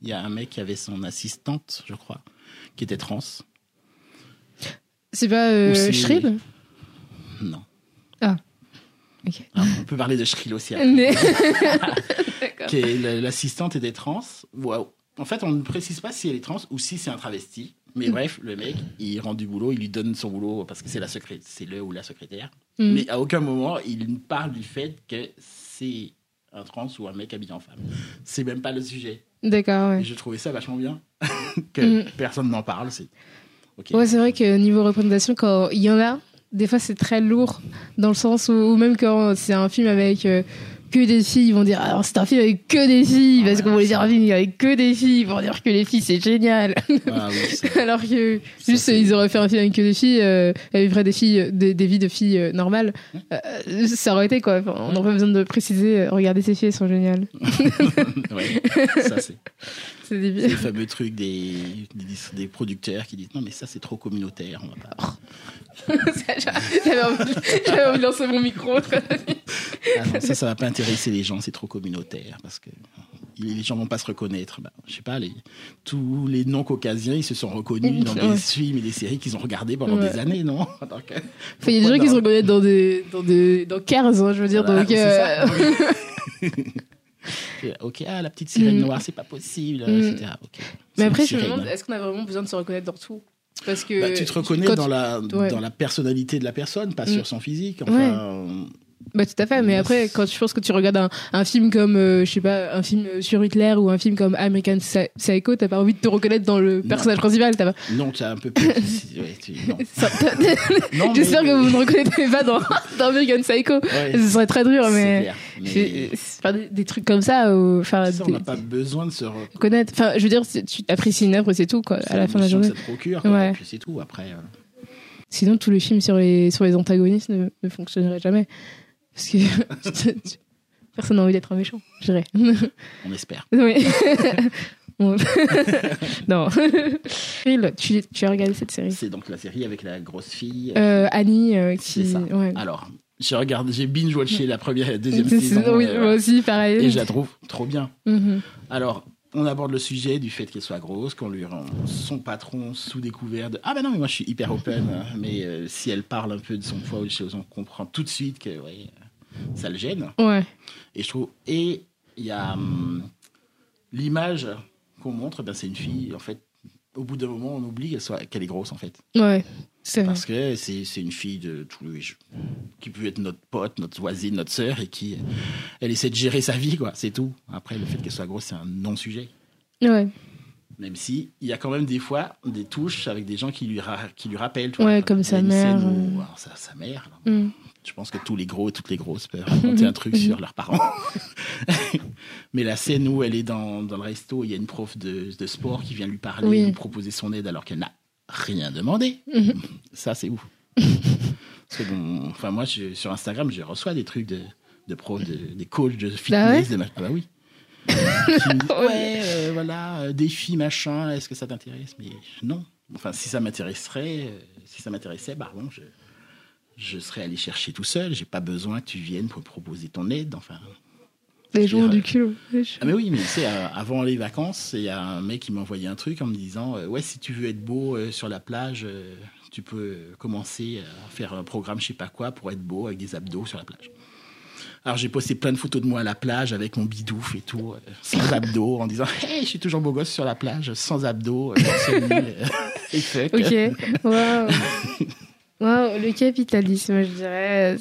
il y a un mec qui avait son assistante, je crois, qui était trans. C'est pas euh, Shrill? Non. Ok. Ah, on peut parler de Shrill aussi. après. Mais-. Qui est- L'assistante était trans. Wow. En fait, on ne précise pas si elle est trans ou si c'est un travesti. Mais Mm. bref, le mec, il rend du boulot, il lui donne son boulot parce que c'est la secré- c'est le ou la secrétaire. Mm. Mais à aucun moment, il ne parle du fait que c'est un trans ou un mec habillé en femme. C'est même pas le sujet. D'accord, Et ouais. je trouvais ça vachement bien que Mm. personne n'en parle. C'est ok. Ouais, c'est vrai que niveau représentation, quand il y en a, des fois c'est très lourd, dans le sens où, même quand c'est un film avec euh, que des filles, ils vont dire alors c'est un film avec que des filles, Ah parce qu'on va dire un film avec que des filles, vont dire que les filles c'est génial. Ah oui, alors que juste ils auraient fait un film avec que des filles, euh, avec vrai des filles, des, des vies de filles euh, normales, euh, ça aurait été quoi. Enfin, on n'aurait pas besoin de préciser, euh, regardez ces filles, elles sont géniales. ouais, ça c'est C'est le fameux truc des, des, des producteurs qui disent non mais ça c'est trop communautaire. On va pas. J'avais envie, de lancer mon micro. Ah non, ça ça va pas intéresser les gens, c'est trop communautaire parce que les gens vont pas se reconnaître. Ben, je sais pas, les, tous les non-caucasiens, ils se sont reconnus dans des films et des séries qu'ils ont regardés pendant des années, non Il y a des gens qui se reconnaissent dans des, dans des, dans 15, hein, je veux dire. donc, euh, ok, ah, la petite sirène mm. noire, c'est pas possible, mm. Mais après, je me demande, est-ce qu'on a vraiment besoin de se reconnaître dans tout? Parce que bah, tu te reconnais dans la, dans la personnalité de la personne, pas mm. sur son physique. Enfin, bah tout à fait, mais après quand je pense que tu regardes un, un film comme euh, je sais pas un film sur Hitler ou un film comme American Psycho, t'as pas envie de te reconnaître dans le personnage principal, t'as pas Non, tu as un peu plus. ouais, tu... non. J'espère que vous ne reconnaîtrez pas dans, dans American Psycho. Ce serait très dur, mais, mais... Des, des, trucs comme ça. Ou, ça on n'a pas besoin de se reconnaître. Enfin, je veux dire, tu apprécies une œuvre, c'est tout quoi. À la fin de la journée. Ça te procure, ouais. c'est tout. Après. Euh. Sinon, tous les films sur les sur les antagonistes ne, ne fonctionneraient jamais. Parce que personne n'a envie d'être un méchant, je dirais. On espère. Oui. non. tu, tu as regardé cette série C'est donc la série avec la grosse fille. Euh, Annie euh, qui. Ça. Ouais. Alors, j'ai regardé, j'ai binge watché la première et la deuxième saison. Oui, euh, moi aussi, pareil. Et je la trouve trop bien. Mm-hmm. Alors, on aborde le sujet du fait qu'elle soit grosse, qu'on lui rend son patron sous découvert de ah ben non mais moi je suis hyper open, hein. mais si elle parle un peu de son poids ou des choses, on comprend tout de suite que ouais, ça le gêne. Ouais. Et je trouve. Et il y a hum, l'image qu'on montre, ben, c'est une fille, en fait. Au bout d'un moment, on oublie qu'elle, soit, qu'elle est grosse, en fait. Ouais, c'est Parce que c'est, c'est une fille de tous les qui peut être notre pote, notre voisine, notre sœur, et qui elle essaie de gérer sa vie, quoi. C'est tout. Après, le fait qu'elle soit grosse, c'est un non-sujet. Ouais. Même si il y a quand même des fois des touches avec des gens qui lui, qui lui rappellent. ouais, comme sa mère. sa, mère. Je pense que tous les gros et toutes les grosses peuvent raconter un truc sur leurs parents. Mais la scène où elle est dans, dans le resto, il y a une prof de, de sport qui vient lui parler, lui proposer son aide alors qu'elle n'a rien demandé. Mhm. Ça, c'est ouf. Parce que bon, enfin, moi, je, sur Instagram, je reçois des trucs de, de profs, des coachs de bah fitness. Ah bah oui. ouais, euh, voilà, euh, défi, machin, est-ce que ça t'intéresse? Mais non. Enfin, si ça m'intéresserait, euh, si ça m'intéressait, bah bon, je, je serais allé chercher tout seul. J'ai pas besoin que tu viennes pour me proposer ton aide. Enfin. Les jours du cul. Ah mais oui, mais tu sais, euh, avant les vacances, il y a un mec qui m'a envoyé un truc en me disant euh, ouais, si tu veux être beau euh, sur la plage, tu peux commencer à faire un programme, je sais pas quoi, pour être beau avec des abdos sur la plage. Alors j'ai posté plein de photos de moi à la plage avec mon bidouf et tout, sans abdos, en disant hey, je suis toujours beau gosse sur la plage, sans abdos, et. Ok, waouh. Wow, le capitalisme, je dirais.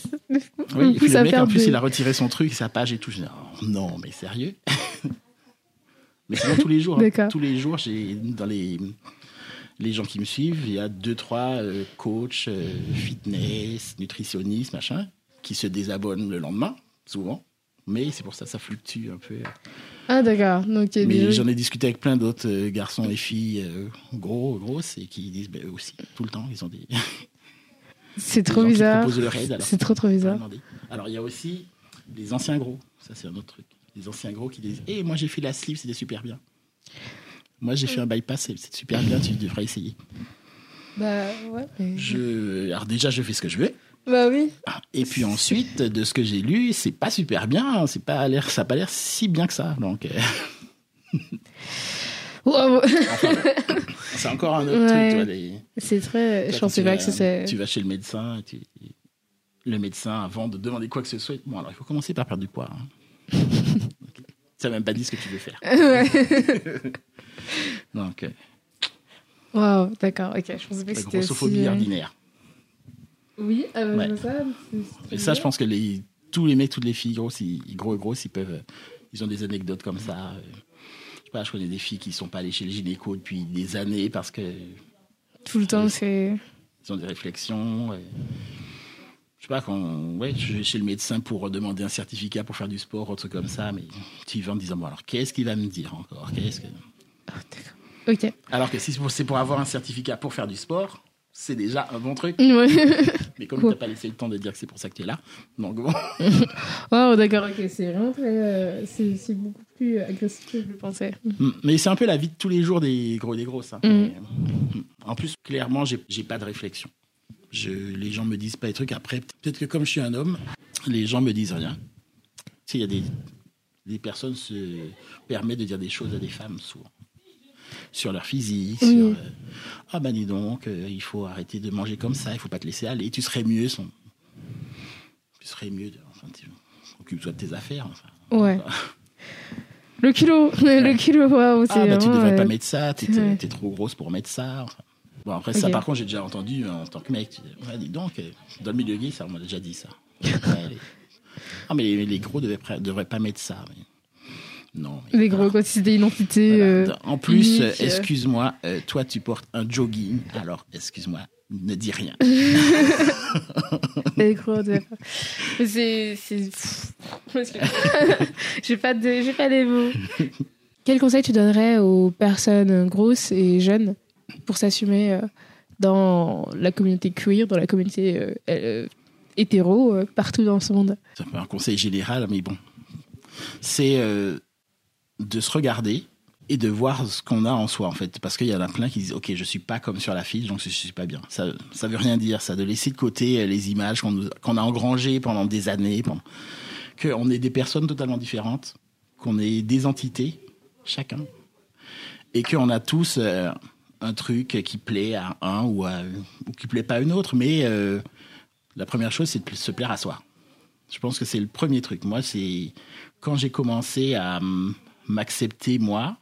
Oui, et puis le mec, en plus, il a retiré son truc, sa page et tout. Je dis, oh, non, mais sérieux Mais sinon, tous les jours, hein. tous les jours, j'ai dans les les gens qui me suivent, il y a deux, trois euh, coachs, euh, fitness, nutritionnistes, machin, qui se désabonnent le lendemain, souvent. Mais c'est pour ça, ça fluctue un peu. Ah d'accord. Donc, Mais j'en ai discuté avec plein d'autres euh, garçons et filles gros, grosses, et qui disent bah, eux aussi, tout le temps, ils ont des, c'est trop bizarre. C'est trop trop bizarre. Alors il y a aussi les anciens gros. Ça c'est un autre truc. Les anciens gros qui disent "Eh moi j'ai fait la sleeve, c'était super bien." Moi j'ai fait un bypass, c'est super bien, tu devrais essayer. Bah ouais. Je alors déjà je fais ce que je veux. Bah oui. Et puis ensuite de ce que j'ai lu, c'est pas super bien, c'est pas l'air ça a pas l'air si bien que ça. Donc euh. c'est encore un autre truc. C'est très. je pensais pas que c'est. Tu vas chez le médecin, tu... le médecin, avant de demander quoi que ce soit, bon, alors il faut commencer par perdre du poids. Hein. Ça même pas dit ce que tu veux faire. Donc. Euh... Wow, d'accord, ok. Je pensais pas que c'était. grossophobie aussi... Euh, ordinaire. Oui, euh, ça. Et ça, je pense que les, tous les mecs, toutes les filles grosses, ils, gros et grosses, ils peuvent. Ils ont des anecdotes comme ça. Euh, pas, je connais des filles qui sont pas allées chez le gynéco depuis des années parce que. Tout le temps, c'est. Ils ont des réflexions. Je sais pas, quand ouais, je vais chez le médecin pour demander un certificat pour faire du sport, autre truc comme ça, mais tu y vas en disant, bon, alors qu'est-ce qu'il va me dire encore? Qu'est-ce que. Oh, ok. Alors que si c'est pour avoir un certificat pour faire du sport, c'est déjà un bon truc. Mais comme tu n'as pas laissé le temps de dire que c'est pour ça que tu es là, donc bon. oh, d'accord, ok, c'est vraiment très. Euh, c'est beaucoup plus agressif que je le pensais. Mm, mais c'est un peu la vie de tous les jours des gros et des grosses. Hein. Mm. En plus, clairement, j'ai pas de réflexion. Je, les gens me disent pas des trucs. Après, peut-être que comme je suis un homme, les gens me disent rien. Il y a des, les personnes se permettent de dire des choses à des femmes souvent sur leur physique, Oui. sur euh, ah ben dis donc, euh, il faut arrêter de manger comme ça, il faut pas te laisser aller, tu serais mieux, son... tu serais mieux, de- enfin, tu occupe-toi de tes affaires. enfin. Ouais. Le kilo, le kilo, waouh, c'est Ah bah tu devrais pas euh, mettre ça, t'es ouais. trop grosse pour mettre ça. Bon après ça par contre j'ai déjà entendu en tant que mec, ouais, dis donc, euh, dans le milieu gay ça on m'a déjà dit ça. Ouais, les- Ah mais les, les gros devraient, devraient pas mettre ça. mais- Non. mais- Les gros, quand c'est des identités. Voilà. euh, En plus, euh. excuse-moi, euh, toi tu portes un jogging, alors excuse-moi, ne dis rien. C'est. c'est- J'ai pas, de... j'ai pas les mots. Quel conseil tu donnerais aux personnes grosses et jeunes pour s'assumer euh, dans la communauté queer, dans la communauté euh, euh, hétéro, partout dans ce monde? C'est un conseil général, mais bon. C'est de se regarder et de voir ce qu'on a en soi, en fait. Parce qu'il y en a plein qui disent, OK, je suis pas comme sur la fiche, donc je suis pas bien. Ça, ça veut rien dire, ça, de laisser de côté euh, les images qu'on qu'on a engrangées pendant des années, pendant... qu'on est des personnes totalement différentes, qu'on est des entités, chacun, et qu'on a tous euh, un truc qui plaît à un ou, à, ou qui plaît pas à une autre, mais euh, la première chose, c'est de se plaire à soi. Je pense que c'est le premier truc. Moi, c'est quand j'ai commencé à m'accepter moi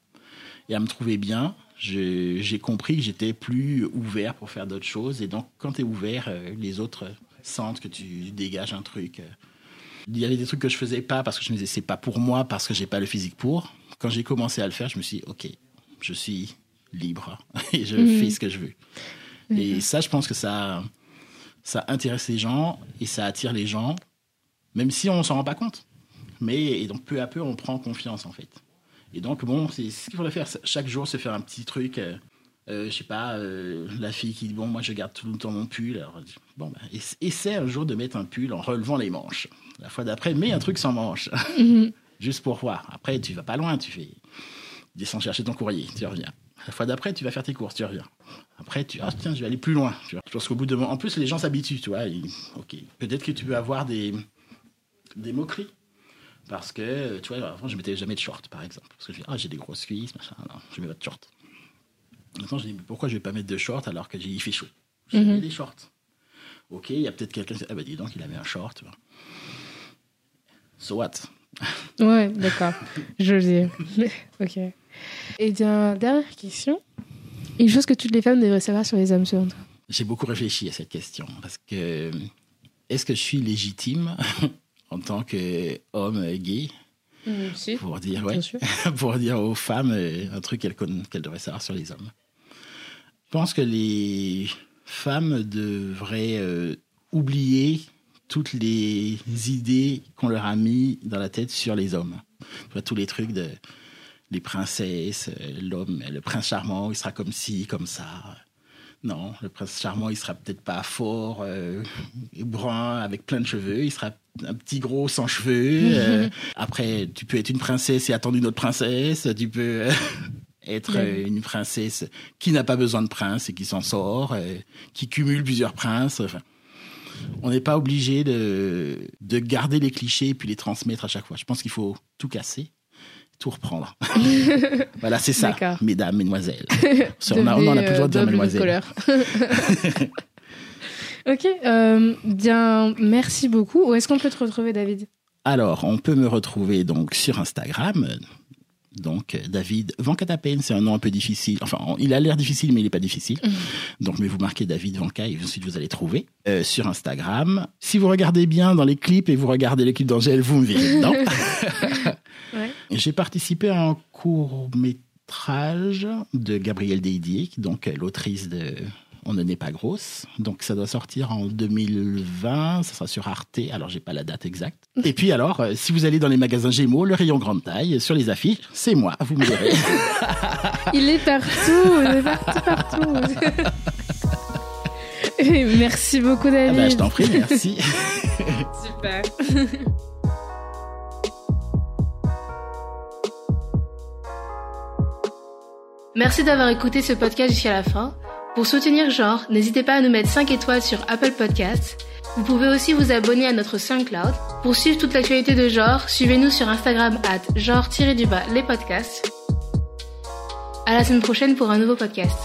et à me trouver bien, j'ai compris que j'étais plus ouvert pour faire d'autres choses. Et donc, quand tu es ouvert, euh, les autres sentent que tu dégages un truc. euh. Il y avait des trucs que je faisais pas parce que je me disais c'est pas pour moi parce que j'ai pas le physique pour. Quand j'ai commencé à le faire, je me suis dit ok, je suis libre et je Mhm. fais ce que je veux. Et ça, je pense que ça, ça intéresse les gens et ça attire les gens, même si on s'en rend pas compte. Mais et donc peu à peu, on prend confiance en fait. Et donc bon, c'est ce qu'il faudrait faire chaque jour, se faire un petit truc. Euh, euh, je sais pas, euh, la fille qui dit bon, moi je garde tout le temps mon pull. Alors, bon, ben, essa- essaie un jour de mettre un pull en relevant les manches. La fois d'après, mets un truc sans manches, Mhm. juste pour voir. Après, tu vas pas loin, tu fais descends chercher ton courrier, tu reviens. La fois d'après, tu vas faire tes courses, tu reviens. Après, tu ah tiens, je vais aller plus loin. Tu vois. Je pense qu'au bout de en plus les gens s'habituent, tu vois. Ok, peut-être que tu peux avoir des des moqueries. Parce que, tu vois, avant, je mettais jamais de short, par exemple. Parce que je dis, ah, j'ai des grosses cuisses, machin. Non, je mets pas de short. Maintenant, je dis, mais pourquoi je vais pas mettre de short alors que j'ai- il fait chaud? Je Mhm. mets des shorts. Ok, il y a peut-être quelqu'un qui dit, ah, bah, dis donc, il avait un short. tu vois. So what? Ouais, d'accord. Je le dis. ok. Et bien, dernière question. Une chose que toutes les femmes devraient savoir sur les hommes, selon toi? J'ai beaucoup réfléchi à cette question. Parce que, est-ce que je suis légitime? en tant qu'homme gay Si. pour dire, ouais, pour dire aux femmes euh, un truc qu'elles qu'elles devraient savoir sur les hommes. Je pense que les femmes devraient euh, oublier toutes les idées qu'on leur a mis dans la tête sur les hommes. Tous les trucs de les princesses, euh, l'homme, le prince charmant, il sera comme ci, comme ça. Non, le prince charmant, il sera peut-être pas fort, euh, brun, avec plein de cheveux. Il sera un petit gros sans cheveux. euh, après, tu peux être une princesse et attendre une autre princesse. Tu peux euh, être euh, une princesse qui n'a pas besoin de prince et qui s'en sort, qui cumule plusieurs princes. Enfin, on n'est pas obligé de, de garder les clichés et puis les transmettre à chaque fois. Je pense qu'il faut tout casser, tout reprendre. voilà, c'est ça, mesdames, mesdemoiselles. on a- on en a plus de euh, colère. ok, euh, bien, merci beaucoup. Où est-ce qu'on peut te retrouver, David? Alors, on peut me retrouver donc sur Instagram. Donc, David Vancatapen, c'est un nom un peu difficile. Enfin, il a l'air difficile, mais il n'est pas difficile. Donc, mais vous marquez David Vanca et ensuite vous allez trouver euh, sur Instagram. Si vous regardez bien dans les clips et vous regardez les clips d'Angèle, vous me verrez dedans. Ouais. J'ai participé à un court métrage de Gabrielle Deidier, donc l'autrice de On ne n'est pas grosse. Donc ça doit sortir en 2020, ça sera sur Arte, alors j'ai pas la date exacte. Et puis alors, euh, si vous allez dans les magasins Gémeaux, le rayon grande taille, sur les affiches, c'est moi, vous me verrez. Il est partout, il est partout, partout. Merci beaucoup, Ah David. bah, je t'en prie, merci. Super. Merci d'avoir écouté ce podcast jusqu'à la fin. Pour soutenir Genre, n'hésitez pas à nous mettre 5 étoiles sur Apple Podcasts. Vous pouvez aussi vous abonner à notre SoundCloud. Pour suivre toute l'actualité de Genre, suivez-nous sur Instagram at genre-les podcasts. À la semaine prochaine pour un nouveau podcast.